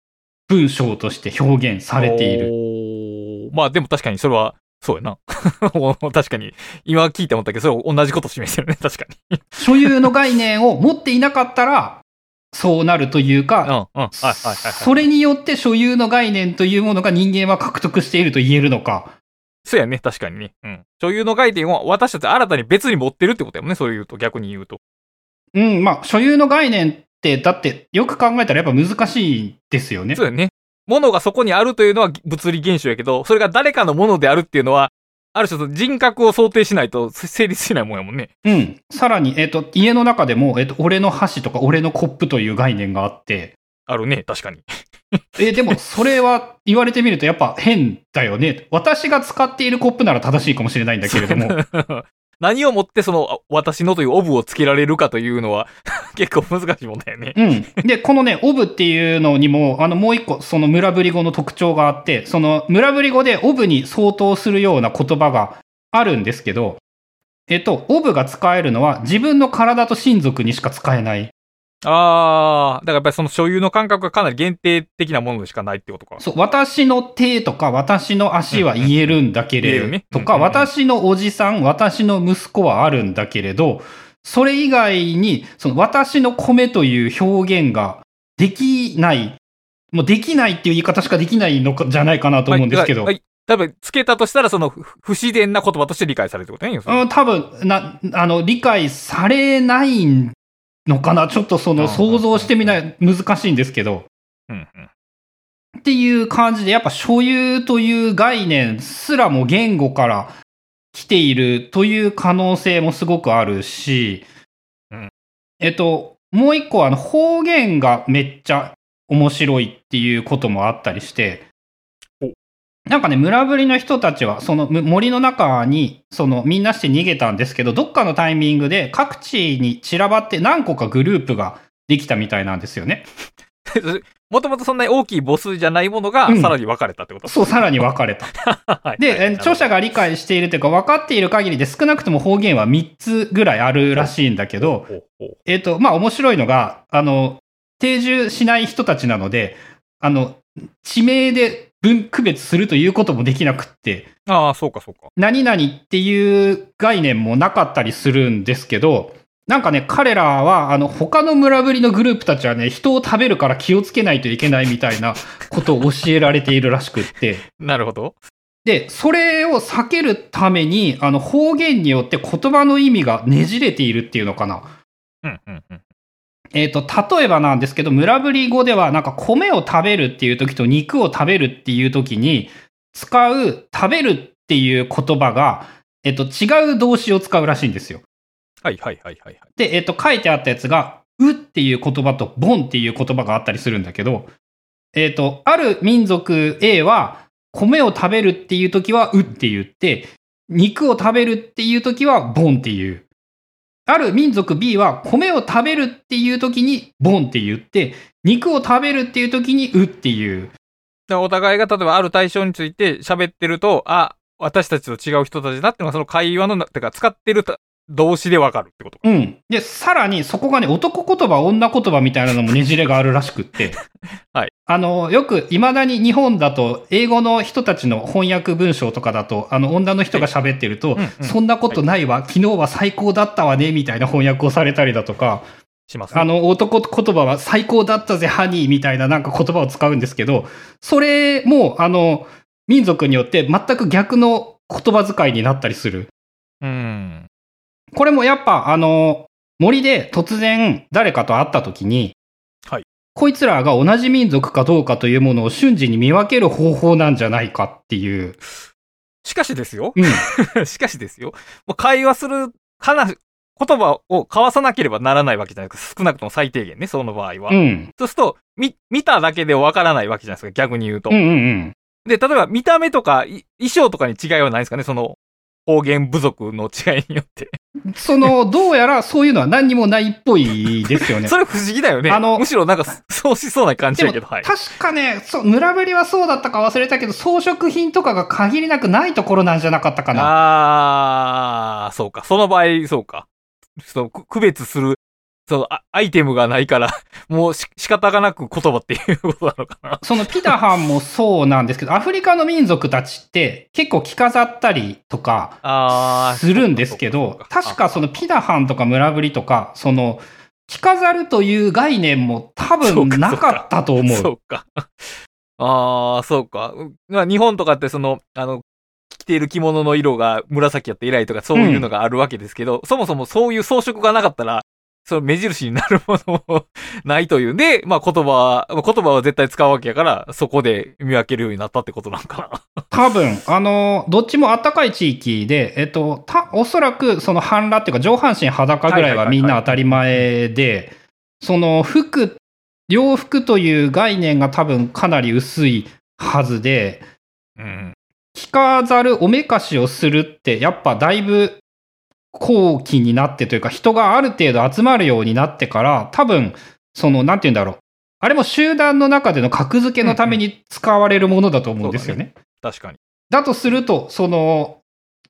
文章として表現されている。る。まあでも確かにそれは、そうやな。確かに。今聞いて思ったけど、それは同じこと示してるね。確かに。所有の概念を持っていなかったら、そうなるといううん、か、うん。はいはいはいはい。それによって所有の概念というものが人間は獲得していると言えるのか。そうやね。確かにね。うん。所有の概念を私たち新たに別に持ってるってことやもんね。そう言うと、逆に言うと。うん、まあ、所有の概念って、だって、よく考えたらやっぱ難しいですよねそう。やね。物がそこにあるというのは物理現象やけど、それが誰かのものであるっていうのは、ある種人格を想定しないと成立しないもんやもんね。うん。さらに、えっ、と、家の中でも、えっ、と、俺の箸とか俺のコップという概念があって、あるね、確かに。え、でも、それは言われてみるとやっぱ変だよね。私が使っているコップなら正しいかもしれないんだけれども。何をもってその、私のというオブをつけられるかというのは、結構難しいもんだよね。うん。で、このね、オブっていうのにも、あの、もう一個、その村ぶり語の特徴があって、その村ぶり語でオブに相当するような言葉があるんですけど、えっと、オブが使えるのは自分の体と親族にしか使えない。あー、だからやっぱりその所有の感覚がかなり限定的なものでしかないってことか。そう、私の手とか私の足は言えるんだけれど、とか、私のおじさん、私の息子はあるんだけれど、それ以外に、その私の米という表現ができない、もうできないっていう言い方しかできないのかじゃないかなと思うんですけど、はい。はい。多分、つけたとしたら、その、ふ不自然な言葉として理解されるってことね。うん、多分、な、あの、理解されないのかな？ちょっとそのうん想像してみない、難しいんですけど。うんうん。っていう感じで、やっぱ所有という概念すらも言語から来ているという可能性もすごくあるし、うん。えっと、もう一個あの方言がめっちゃ面白いっていうこともあったりして。お、なんかね、村ぶりの人たちは、そのむ森の中に、そのみんなして逃げたんですけど、どっかのタイミングで各地に散らばって何個かグループができたみたいなんですよね。もともとそんなに大きいボスじゃないものが、うんさらに分かれたってこと、そう、さらに分かれた。はいで、著者が理解しているというか、分かっている限りで少なくとも方言は3つぐらいあるらしいんだけど、えっ、と、まあ面白いのが、あの、定住しない人たちなので、あの、地名で分区別するということもできなくって、ああ、そうかそうか。何々っていう概念もなかったりするんですけど、なんかね、彼らは、あの、他の村ぶりのグループたちはね、人を食べるから気をつけないといけないみたいなことを教えられているらしくって、なるほど。で、それを避けるために、あの、方言によって言葉の意味がねじれているっていうのかな。うんうんうん。えっ、と、例えばなんですけど、村ぶり語では、なんか米を食べるっていう時と肉を食べるっていう時に、使う食べるっていう言葉が、えっ、と、違う動詞を使うらしいんですよ。はいはいはいはいはい。で、えっ、と、書いてあったやつが、うっていう言葉と、ボンっていう言葉があったりするんだけど、えっ、と、ある民族 A は、米を食べるっていう時は、うって言って、肉を食べるっていう時は、ボンっていう。ある民族 B は、米を食べるっていう時に、ボンって言って、肉を食べるっていう時に、うっていう。お互いが例えばある対象について喋ってると、あ、私たちと違う人たちだっていうのがその会話の、てか使ってる動詞でわかるってこと。うん。で、さらにそこがね、男言葉、女言葉みたいなのもねじれがあるらしくって。はい。あの、よく、未だに日本だと、英語の人たちの翻訳文章とかだと、あの、女の人が喋ってると、うんうんそんなことないわ、昨日は最高だったわね、みたいな翻訳をされたりだとか、しますね。あの、男言葉は最高だったぜ、ハニーみたいななんか言葉を使うんですけど、それも、あの、民族によって全く逆の言葉遣いになったりする。うん。これもやっぱ、あの、森で突然誰かと会った時に、はいこいつらが同じ民族かどうかというものを瞬時に見分ける方法なんじゃないかっていう。しかしですよ。うん。しかしですよ。もう会話する話、言葉を交わさなければならないわけじゃないですか。少なくとも最低限ね、その場合は。うん。そうすると、み、見ただけでわからないわけじゃないですか、逆に言うと。うんうんうん。で、例えば見た目とかい衣装とかに違いはないですかね、その方言部族の違いによって。その、どうやらそういうのは何にもないっぽいですよね。それ不思議だよね。あのむしろなんか、そうしそうな感じだけど、はい。確かね、そう、村ぶりはそうだったか忘れたけど、装飾品とかが限りなくないところなんじゃなかったかな。あー、そうか。その場合、そうか。そう、く区別する、そう、あアイテムがないから、もうし仕方がなく言葉っていうことなのかな。そのピタハンもそうなんですけど、アフリカの民族たちって結構着飾ったりとかするんですけど、確かそのピダハンとか村ぶりとか、その着飾るという概念も多分なかったと思う。そうか。ああ、そうか。うまあ日本とかってその、あの、着ている着物の色が紫やって偉いとかそういうのがあるわけですけど、そもそもそういう装飾がなかったら、その目印になるものもないというんで、まあ言葉は、まあ言葉は絶対使うわけやから、そこで見分けるようになったってことなのかな。多分、あの、どっちも暖かい地域で、えっと、た、おそらくその半裸っていうか上半身裸ぐらいはみんな当たり前で、その服、洋服という概念が多分かなり薄いはずで、うん。着飾るおめかしをするって、やっぱだいぶ後期になってというか、人がある程度集まるようになってから、多分、その、なんて言うんだろう。あれも集団の中での格付けのために使われるものだと思うんですよね。確かに。だとすると、その、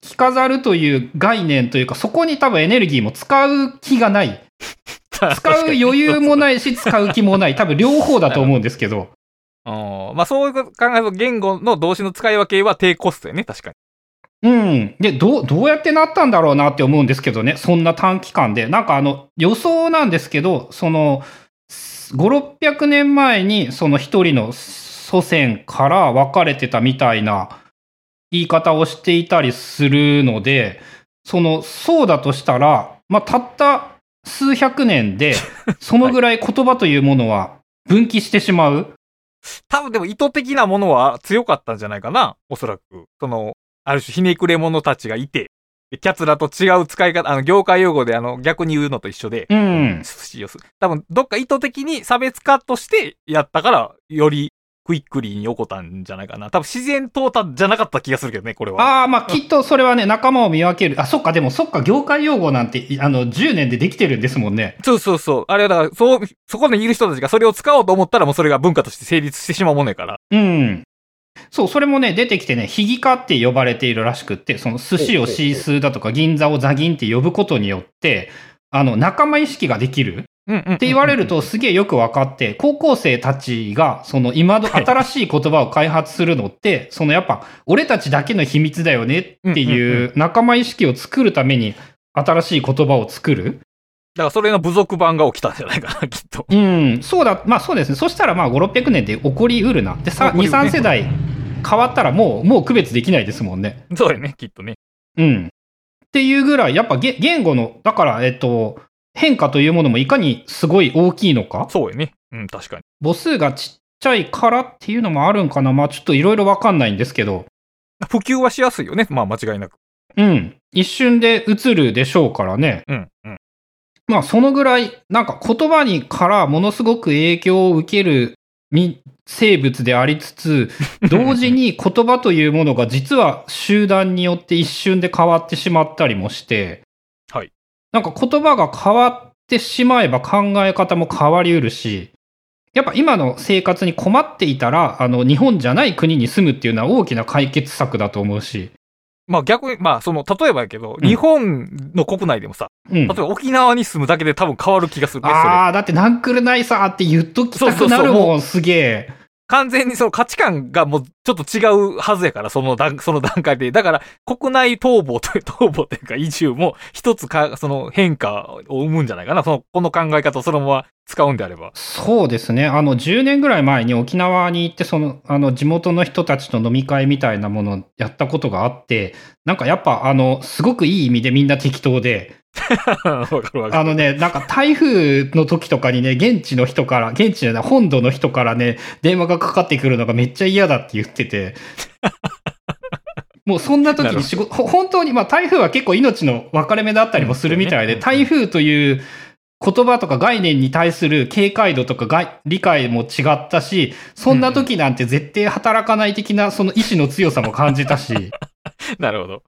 着飾るという概念というか、そこに多分エネルギーも使う気がない。使う余裕もい。ないし、使う気もない。多分両方だと思うんですけど。うんまあそういう考えると言語の動詞の使い分けは低コストよね、確かに。うん。で、どう、どうやってなったんだろうなって思うんですけどね。そんな短期間で。なんかあの、予想なんですけど、その、5、600年前に、その一人の祖先から分かれてたみたいな言い方をしていたりするので、その、そうだとしたら、まあ、たった数百年で、そのぐらい言葉というものは分岐してしまう。多分でも意図的なものは強かったんじゃないかな。おそらく。その、ある種ひねくれ者たちがいて、でキャツラと違う使い方、あの、業界用語であの、逆に言うのと一緒で、うん。多分、どっか意図的に差別化としてやったから、よりクイックリーに起こったんじゃないかな。多分自然淘汰じゃなかった気がするけどね、これは。ああ、まあ、きっとそれはね、仲間を見分ける。あ、そっか、でもそっか、業界用語なんて、いあの、10年でできてるんですもんね。そうそうそう。あれはだから、そう、そこにいる人たちがそれを使おうと思ったらもうそれが文化として成立してしまうものやから。うん。そう、それもね、出てきてね、ヒギカって呼ばれているらしくって、その寿司をシースーだとか銀座をザギンって呼ぶことによって、あの、仲間意識ができる。って言われるとすげえよく分かって、高校生たちが、その今のはい新しい言葉を開発するのって、そのやっぱ、俺たちだけの秘密だよねっていう仲間意識を作るために、新しい言葉を作る。だからそれの部族版が起きたんじゃないかな、きっと。うん、そうだ、まあそうですね。そしたらまあ5、600年で起こりうるな。で、さ、2、起こりうるね3世代変わったらもう、もう区別できないですもんね。そうやね、きっとね。うん。っていうぐらい、やっぱげ言語の、だから、えっと、変化というものもいかにすごい大きいのか？そうやね。うん、確かに。母数がちっちゃいからっていうのもあるんかな。まあちょっといろいろわかんないんですけど。普及はしやすいよね。まあ間違いなく。うん。一瞬で映るでしょうからね。うん、うん。まあそのぐらい、なんか言葉にからものすごく影響を受けるみ生物でありつつ、同時に言葉というものが実は集団によって一瞬で変わってしまったりもして、はい。なんか言葉が変わってしまえば考え方も変わりうるし、やっぱ今の生活に困っていたら、あの、日本じゃない国に住むっていうのは大きな解決策だと思うし、まあ逆に、まあその、例えばやけど、うん日本の国内でもさ、うん例え。ば沖縄に住むだけで多分変わる気がするね、それ。ああ、だってナンクルナイサーって言っときたくなるそうそうそうももん、すげえ。完全にその価値観がもうちょっと違うはずやから、その段、その段階で。だから、国内逃亡という、逃亡というか移住も一つか、その変化を生むんじゃないかな。その、この考え方をそのまま使うんであれば。そうですね。あの、10年ぐらい前に沖縄に行って、その、あの、地元の人たちと飲み会みたいなものをやったことがあって、なんかやっぱ、あの、すごくいい意味でみんな適当で。あのね、なんか台風の時とかにね、現地の人から、現地じゃない、本土の人からね、電話がかかってくるのがめっちゃ嫌だって言ってて、もうそんな時に仕事、ほ本当に、まあ台風は結構命の分かれ目だったりもするみたいで、うん台風という言葉とか概念に対する警戒度とかが理解も違ったし、そんな時なんて絶対働かない的なその意志の強さも感じたし、なるほど。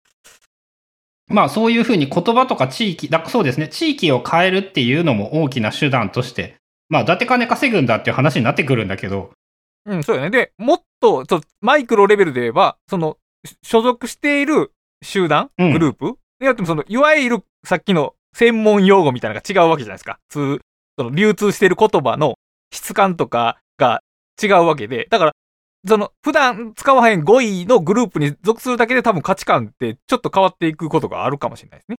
まあそういうふうに言葉とか地域、だそうですね、地域を変えるっていうのも大きな手段として、まあ、伊達金稼ぐんだっていう話になってくるんだけど、うん、そうよね。で、もっと、そうマイクロレベルで言えば、その、し所属している集団、うんグループによっても、その、いわゆるさっきの専門用語みたいなのが違うわけじゃないですか。通、その、流通している言葉の質感とかが違うわけで、だから、その、普段使わへん語彙のグループに属するだけで多分価値観ってちょっと変わっていくことがあるかもしれないですね。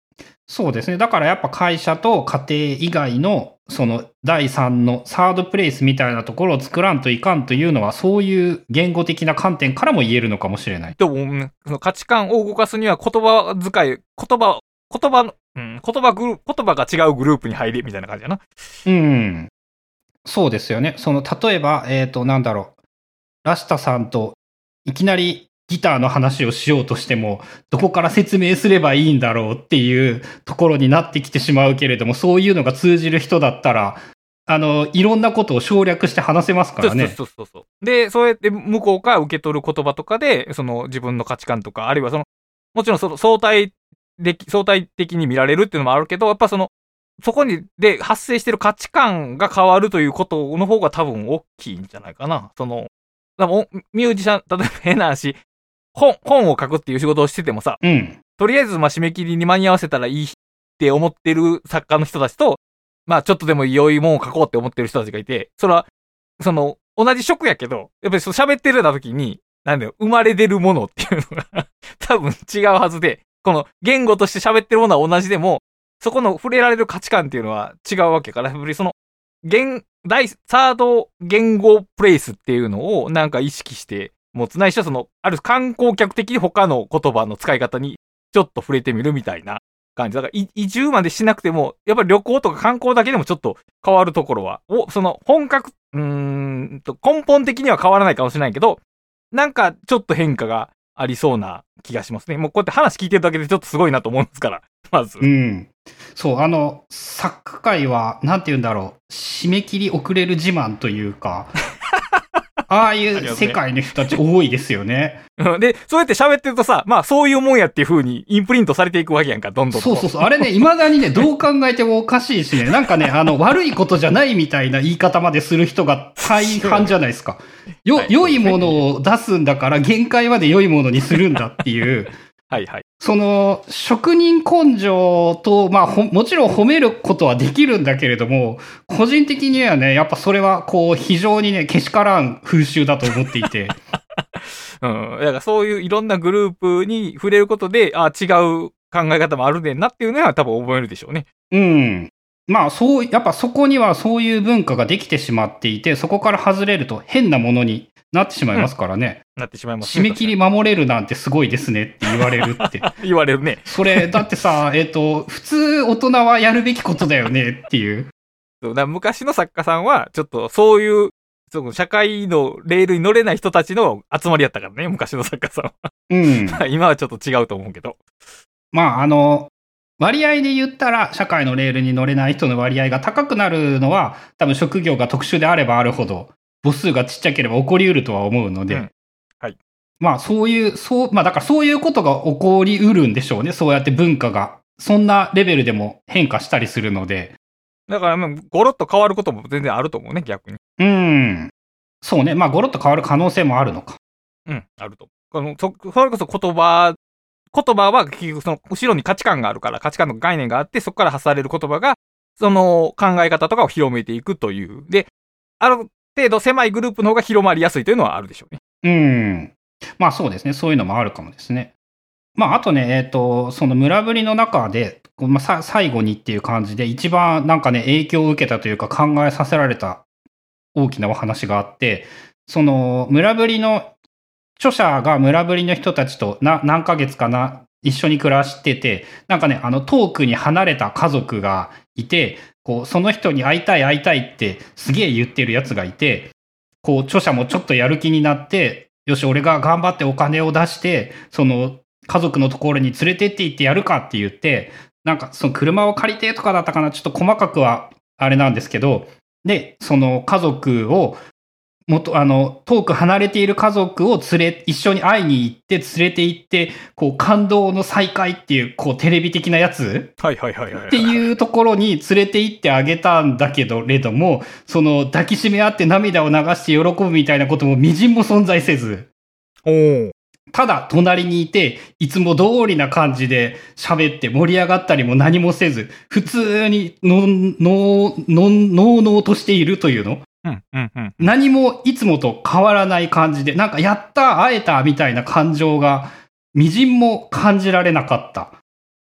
そうですね。だからやっぱ会社と家庭以外の、その第三のサードプレイスみたいなところを作らんといかんというのは、そういう言語的な観点からも言えるのかもしれない。でも、うんその価値観を動かすには言葉遣い、言葉、言葉の、うん、言葉グル言葉が違うグループに入れみたいな感じやな。うん。そうですよね。その、例えば、えっ、と、なんだろう。ラシタさんといきなりギターの話をしようとしても、どこから説明すればいいんだろうっていうところになってきてしまうけれども、そういうのが通じる人だったら、あの、いろんなことを省略して話せますからね。そうそうそうそう。で、そうやって向こうから受け取る言葉とかで、その自分の価値観とか、あるいはその、もちろんその相対的、相対的に見られるっていうのもあるけど、やっぱその、そこに、で発生してる価値観が変わるということの方が多分大きいんじゃないかな。その、でもミュージシャン、例えば変な話、本、本を書くっていう仕事をしててもさ、うん。とりあえず、まあ、締め切りに間に合わせたらいいって思ってる作家の人たちと、まあ、ちょっとでも良いもんを書こうって思ってる人たちがいて、それは、その、同じ職やけど、やっぱり喋ってるような時に、なんだよ、生まれ出るものっていうのが 多分違うはずで、この言語として喋ってるものは同じでも、そこの触れられる価値観っていうのは違うわけから、やっぱりその、言、第、サード言語プレイスっていうのをなんか意識して持つないしはその、ある観光客的に他の言葉の使い方にちょっと触れてみるみたいな感じ。だから移住までしなくても、やっぱり旅行とか観光だけでもちょっと変わるところは、お、その本格、うーんと根本的には変わらないかもしれないけど、なんかちょっと変化がありそうな気がしますね。もうこうやって話聞いてるだけでちょっとすごいなと思うんですから、まず。うん。そう、あの、サッカー界は、なんて言うんだろう、締め切り遅れる自慢というか、ああいう世界の人たち多いですよね。うんで、そうやって喋ってるとさ、まあそういうもんやっていう風にインプリントされていくわけやんか、どんどんと。そうそうそう。あれね、未だにね、どう考えてもおかしいしね、なんかね、あの、悪いことじゃないみたいな言い方までする人が大半じゃないですか。よは、い良いものを出すんだから、限界まで良いものにするんだっていう、はいはい。その、職人根性と、まあ、ほもちろん褒めることはできるんだけれども、個人的にはね、やっぱそれは、こう、非常にね、けしからん風習だと思っていて。うん。だからそういういろんなグループに触れることで、あ違う考え方もあるねんなっていうのは多分覚えるでしょうね。うん。まあ、そう、やっぱそこにはそういう文化ができてしまっていて、そこから外れると変なものになってしまいますからね。なってしまいますね。締め切り守れるなんてすごいですねって言われるって。言われるね。それ、だってさ、えっ、と、普通大人はやるべきことだよねっていう。そう昔の作家さんは、ちょっとそういう、その社会のレールに乗れない人たちの集まりやったからね、昔の作家さんうん。は。今はちょっと違うと思うけど。まあ、あの、割合で言ったら、社会のレールに乗れない人の割合が高くなるのは、多分職業が特殊であればあるほど、母数がちっちゃければ起こりうるとは思うので、うんはいまあ、そういう、そう、まあ、だからそういうことが起こりうるんでしょうね。そうやって文化が、そんなレベルでも変化したりするので。だから、まあ、ゴロッと変わることも全然あると思うね、逆に。うん。そうね。まあ、ゴロッと変わる可能性もあるのか。うん、あると。この、そ、それこそ言葉、言葉は結局その後ろに価値観があるから、価値観の概念があって、そこから発される言葉が、その考え方とかを広めていくという。で、ある程度狭いグループの方が広まりやすいというのはあるでしょうね。うん。まあそうですね。そういうのもあるかもですね。まああとね、えっ、と、その村ぶりの中で、まあ、最後にっていう感じで、一番なんかね、影響を受けたというか考えさせられた大きなお話があって、その村ぶりの著者が村ぶりの人たちとな何ヶ月かな、一緒に暮らしてて、なんかね、あの遠くに離れた家族がいて、こう、その人に会いたい会いたいってすげえ言ってるやつがいて、こう、著者もちょっとやる気になって、よし、俺が頑張ってお金を出して、その、家族のところに連れてって行ってやるかって言って、なんか、その車を借りてとかだったかな、ちょっと細かくはあれなんですけど、で、その家族を、もっと、あの、遠く離れている家族を連れ、一緒に会いに行って、連れて行って、こう、感動の再会っていう、こう、テレビ的なやつ？はいはいはいはい。っていうところに連れて行ってあげたんだけど、れども、その抱きしめ合って涙を流して喜ぶみたいなこともみじんも存在せず、おー。ただ隣にいて、いつも通りな感じで喋って盛り上がったりも何もせず、普通にのん、のん、のん、のうのうとしているというの？うん、うん、うん。何もいつもと変わらない感じで、なんかやった、会えたみたいな感情が、みじんも感じられなかった。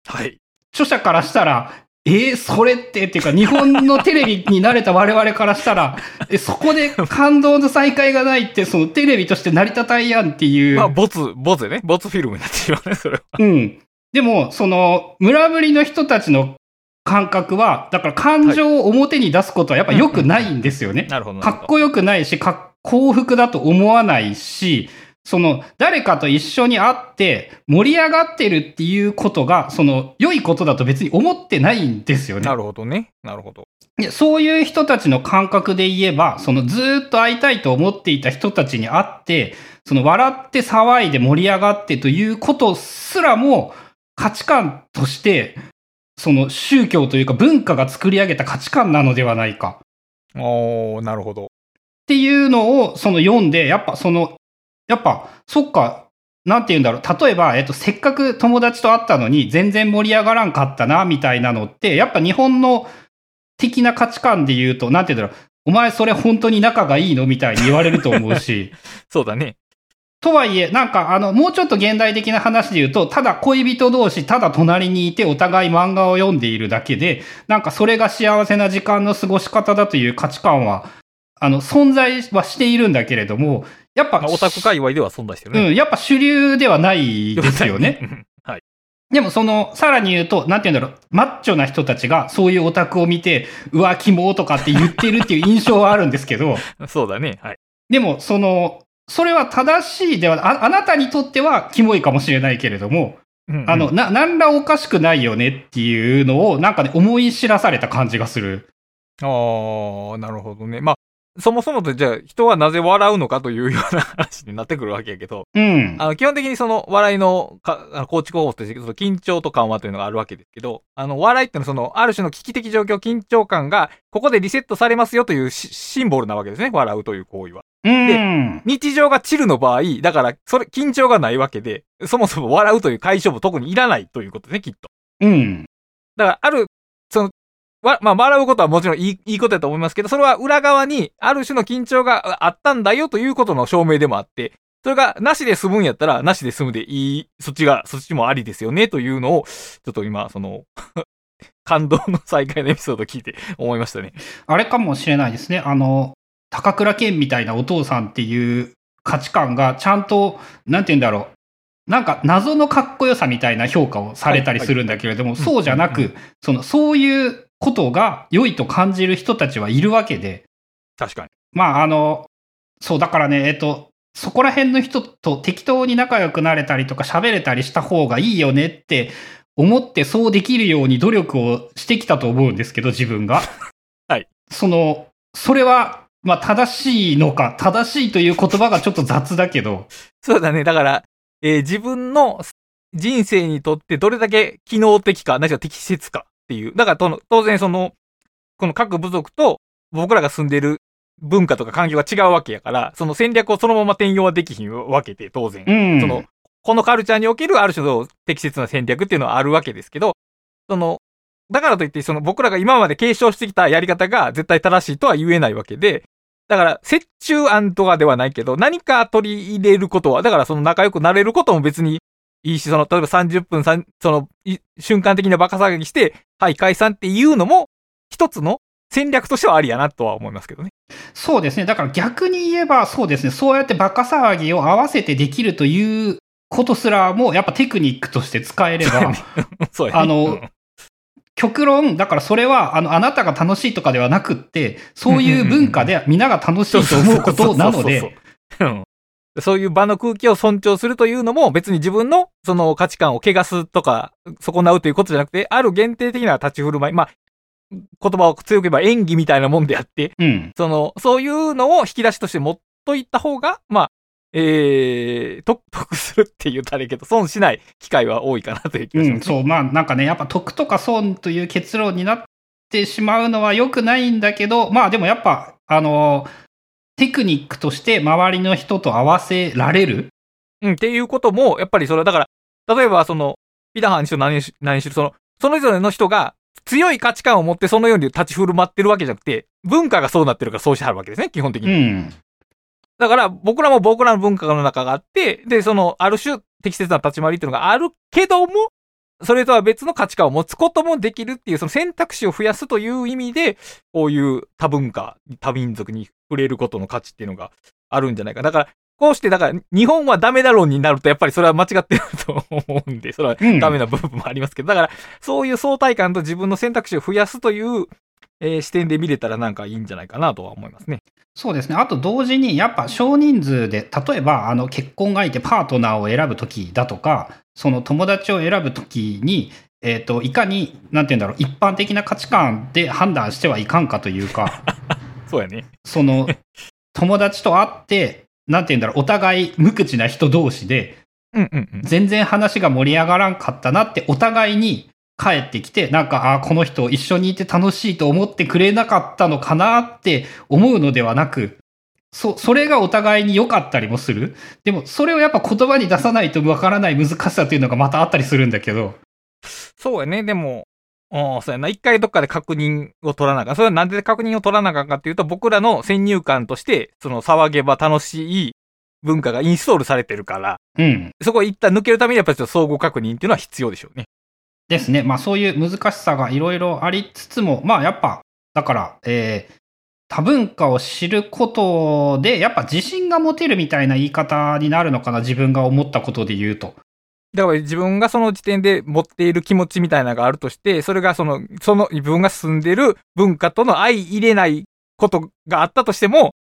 はい。著者からしたら、えー、それってっていうか、日本のテレビに慣れた我々からしたら、えそこで感動の再会がないって、そのテレビとして成り立たんやんっていう。まあ、ボツ、ボツでね。ボツフィルムになってしまうね、それは。うん。でも、その、村ぶりの人たちの感覚は、だから感情を表に出すことはやっぱ良くないんですよね。なるほど。かっこよくないし、かっ幸福だと思わないし、その、誰かと一緒に会って盛り上がってるっていうことが、その、良いことだと別に思ってないんですよねな。るほどね。なるほど。そういう人たちの感覚で言えば、そのずーっと会いたいと思っていた人たちに会って、その笑って騒いで盛り上がってということすらも価値観として、その宗教というか文化が作り上げた価値観なのではないか。おー、なるほど。っていうのをその読んで、やっぱその、やっぱ、そっか、なんて言うんだろう。例えば、えっと、せっかく友達と会ったのに全然盛り上がらんかったな、みたいなのって、やっぱ日本の的な価値観で言うと、なんて言うんだろう。お前それ本当に仲がいいの？みたいに言われると思うし。そうだね。とはいえ、なんかあの、もうちょっと現代的な話で言うと、ただ恋人同士、ただ隣にいてお互い漫画を読んでいるだけで、なんかそれが幸せな時間の過ごし方だという価値観は、あの、存在はしているんだけれども、やっぱ、まあ、オタク界隈では存在してるね。うん、やっぱ主流ではないですよね。うん。はい。でもその、さらに言うと、なんて言うんだろう、マッチョな人たちがそういうオタクを見て、うわ、キモとかって言ってるっていう印象はあるんですけど、そうだね。はい。でもその、それは正しいでは、ああなたにとってはキモいかもしれないけれども、うんうんあの、な、なんらおかしくないよねっていうのを、なんかね、思い知らされた感じがする。ああ、なるほどね。まあ、そもそもとじゃあ人はなぜ笑うのかというような話になってくるわけやけど、うん。あの、基本的にその笑いのか、構築方法として、その緊張と緩和というのがあるわけですけど、あの、笑いってのはその、ある種の危機的状況、緊張感が、ここでリセットされますよというシシンボルなわけですね。笑うという行為は。うん。日常がチルの場合、だから、それ、緊張がないわけで、そもそも笑うという解消部特にいらないということですね、きっと。うん。だから、ある、その、わ、まあ、笑うことはもちろんいい、いいことだと思いますけど、それは裏側に、ある種の緊張があったんだよということの証明でもあって、それがなしで済むんやったら、なしで済むでいい、そっちが、そっちもありですよね、というのを、ちょっと今、その、感動の再会のエピソードを聞いて思いましたね。あれかもしれないですね。あの、高倉健みたいなお父さんっていう価値観がちゃんと、なんて言うんだろう。なんか謎のかっこよさみたいな評価をされたりするんだけれども、いそうじゃなく、その、そういうことが良いと感じる人たちはいるわけで、確かに。まあ、あの、そう、だからね、えっと、そこら辺の人と適当に仲良くなれたりとか喋れたりした方がいいよねって思ってそうできるように努力をしてきたと思うんですけど、自分が。はい。その、それは、まあ正しいのか、正しいという言葉がちょっと雑だけど、そうだね。だから、えー自分の人生にとってどれだけ機能的か、何しろ適切かっていう。だから当然その、この各部族と僕らが住んでる文化とか環境が違うわけやから、その戦略をそのまま転用はできひんわけで、当然。うん。その、このカルチャーにおけるある種の適切な戦略っていうのはあるわけですけど、その、だからといって、その僕らが今まで継承してきたやり方が絶対正しいとは言えないわけで、だから、折衷案とかではないけど、何か取り入れることは、だからその仲良くなれることも別にいいし、その、例えば30分、その、い瞬間的なバカ騒ぎして、はい、解散っていうのも、一つの戦略としてはありやなとは思いますけどね。そうですね。だから逆に言えば、そうですね。そうやってバカ騒ぎを合わせてできるということすらも、やっぱテクニックとして使えれば、そうやね。あのうん極論、だからそれは、あの、あなたが楽しいとかではなくって、そういう文化で皆が楽しいと思うことなので、そういう場の空気を尊重するというのも別に自分のその価値観を汚すとか損なうということじゃなくて、ある限定的な立ち振る舞い、まあ、言葉を強く言えば演技みたいなもんであって、うん。その、そういうのを引き出しとして持っといった方が、まあ、えー、得、得するって言ったらいいけど、損しない機会は多いかなという気がうん、します、そう、まあなんかね、やっぱ得とか損という結論になってしまうのは良くないんだけど、まあでもやっぱ、あの、テクニックとして周りの人と合わせられる？うん、っていうことも、やっぱりそれは、だから、例えばその、ピダハンにしろ何にし何にしろ、その、それぞれの人が強い価値観を持ってそのように立ち振る舞ってるわけじゃなくて、文化がそうなってるからそうしてはるわけですね、基本的うに。ん。だから、僕らも僕らの文化の中があって、で、その、ある種、適切な立ち回りっていうのがあるけども、それとは別の価値観を持つこともできるっていう、その選択肢を増やすという意味で、こういう多文化、多民族に触れることの価値っていうのがあるんじゃないか。だから、こうして、だから、日本はダメだろうになると、やっぱりそれは間違ってると思うんで、それはうんダメな部分もありますけど、だから、そういう相対感と自分の選択肢を増やすという、えー視点で見れたらなんかいいんじゃないかなとは思いますね。そうですね。あと同時に、やっぱ少人数で、例えば、あの、結婚相手、パートナーを選ぶときだとか、その友達を選ぶときに、えっ、と、いかに、なんて言うんだろう、一般的な価値観で判断してはいかんかというか、そうやね。その、友達と会って、なんて言うんだろう、お互い無口な人同士で、うんうんうん。全然話が盛り上がらんかったなって、お互いに帰ってきて、なんか、あーこの人一緒にいて楽しいと思ってくれなかったのかなって思うのではなく、そ、それがお互いに良かったりもする。でも、それをやっぱ言葉に出さないとわからない難しさというのがまたあったりするんだけど、そうやね。でも、そうやな。一回どっかで確認を取らなあかん。それはなんで確認を取らなあかんかっていうと、僕らの先入観として、その騒げば楽しい文化がインストールされてるから、うん。そこを一旦抜けるためにやっぱりちょっと相互確認っていうのは必要でしょうね。ですね。まあそういう難しさがいろいろありつつも、まあやっぱ、だから、えー多文化を知ることで、やっぱ自信が持てるみたいな言い方になるのかな、自分が思ったことで言うと。だから自分がその時点で持っている気持ちみたいなのがあるとして、それがその、その自分が住んでる文化との相入れないことがあったとしても、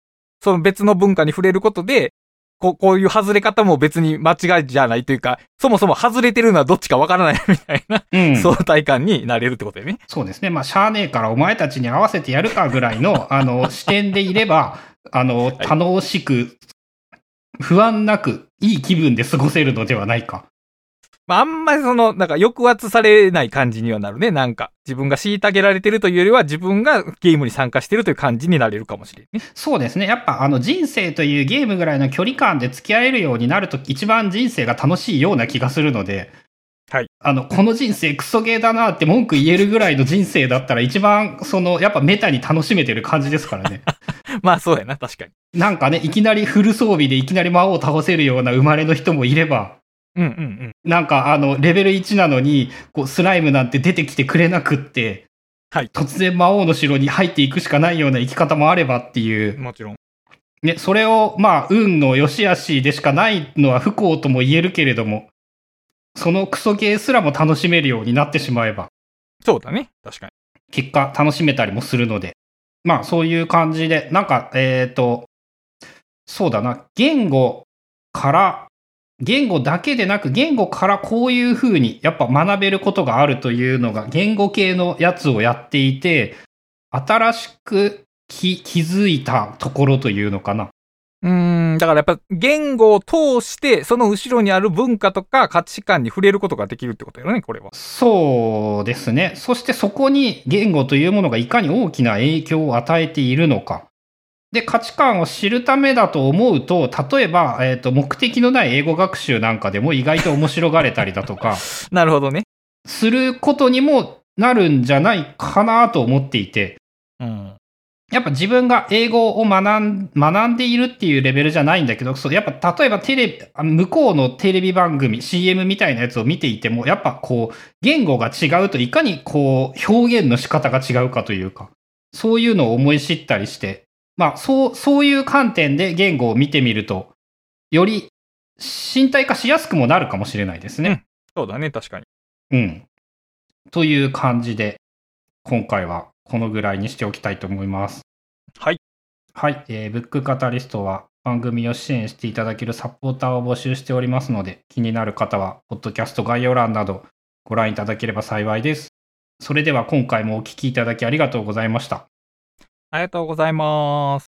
その別の文化に触れることで、こうこういう外れ方も別に間違いじゃないというか、そもそも外れてるのはどっちかわからないみたいな、うん。相対感になれるってことよね。そうですね。まあ、しゃあねえからお前たちに合わせてやるかぐらいの、あの、視点でいれば、あの、楽しく、不安なく、いい気分で過ごせるのではないか。まあ、あんまりその、なんか抑圧されない感じにはなるね。なんか、自分が虐げられてるというよりは、自分がゲームに参加してるという感じになれるかもしれんね。そうですね。やっぱ、あの、人生というゲームぐらいの距離感で付き合えるようになると、一番人生が楽しいような気がするので、はい。あの、この人生クソゲーだなって文句言えるぐらいの人生だったら、一番、その、やっぱメタに楽しめてる感じですからね。まあ、そうやな、確かに。なんかね、いきなりフル装備でいきなり魔王を倒せるような生まれの人もいれば、うんうんうん。なんかあの、レベル1なのに、こう、スライムなんて出てきてくれなくって、はい突然魔王の城に入っていくしかないような生き方もあればっていう、もちろん。ね、それを、まあ、運の良し悪しでしかないのは不幸とも言えるけれども、そのクソゲーすらも楽しめるようになってしまえば、そうだね。確かに。結果楽しめたりもするので、まあ、そういう感じで、なんか、えっ、と、そうだな、言語から、言語だけでなく、言語からこういう風に、やっぱ学べることがあるというのが、言語系のやつをやっていて、新しく気気づいたところというのかな。うーん、だからやっぱ言語を通して、その後ろにある文化とか価値観に触れることができるってことよね、これは。そうですね。そしてそこに言語というものがいかに大きな影響を与えているのか。で、価値観を知るためだと思うと、例えば、えっ、と、目的のない英語学習なんかでも意外と面白がれたりだとか、なるほどね。することにもなるんじゃないかなと思っていて、うん。やっぱ自分が英語を学ん学んでいるっていうレベルじゃないんだけど、そうやっぱ例えばテレビ、あ向こうのテレビ番組、CM みたいなやつを見ていても、やっぱこう、言語が違うといかにこう、表現の仕方が違うかというか、そういうのを思い知ったりして、まあ、そう、そういう観点で言語を見てみると、より身体化しやすくもなるかもしれないですね。そうだね、確かに。うん。という感じで、今回はこのぐらいにしておきたいと思います。はい。はい。えーブックカタリストは番組を支援していただけるサポーターを募集しておりますので、気になる方は、ポッドキャスト概要欄などご覧いただければ幸いです。それでは今回もお聞きいただきありがとうございました。ありがとうございます。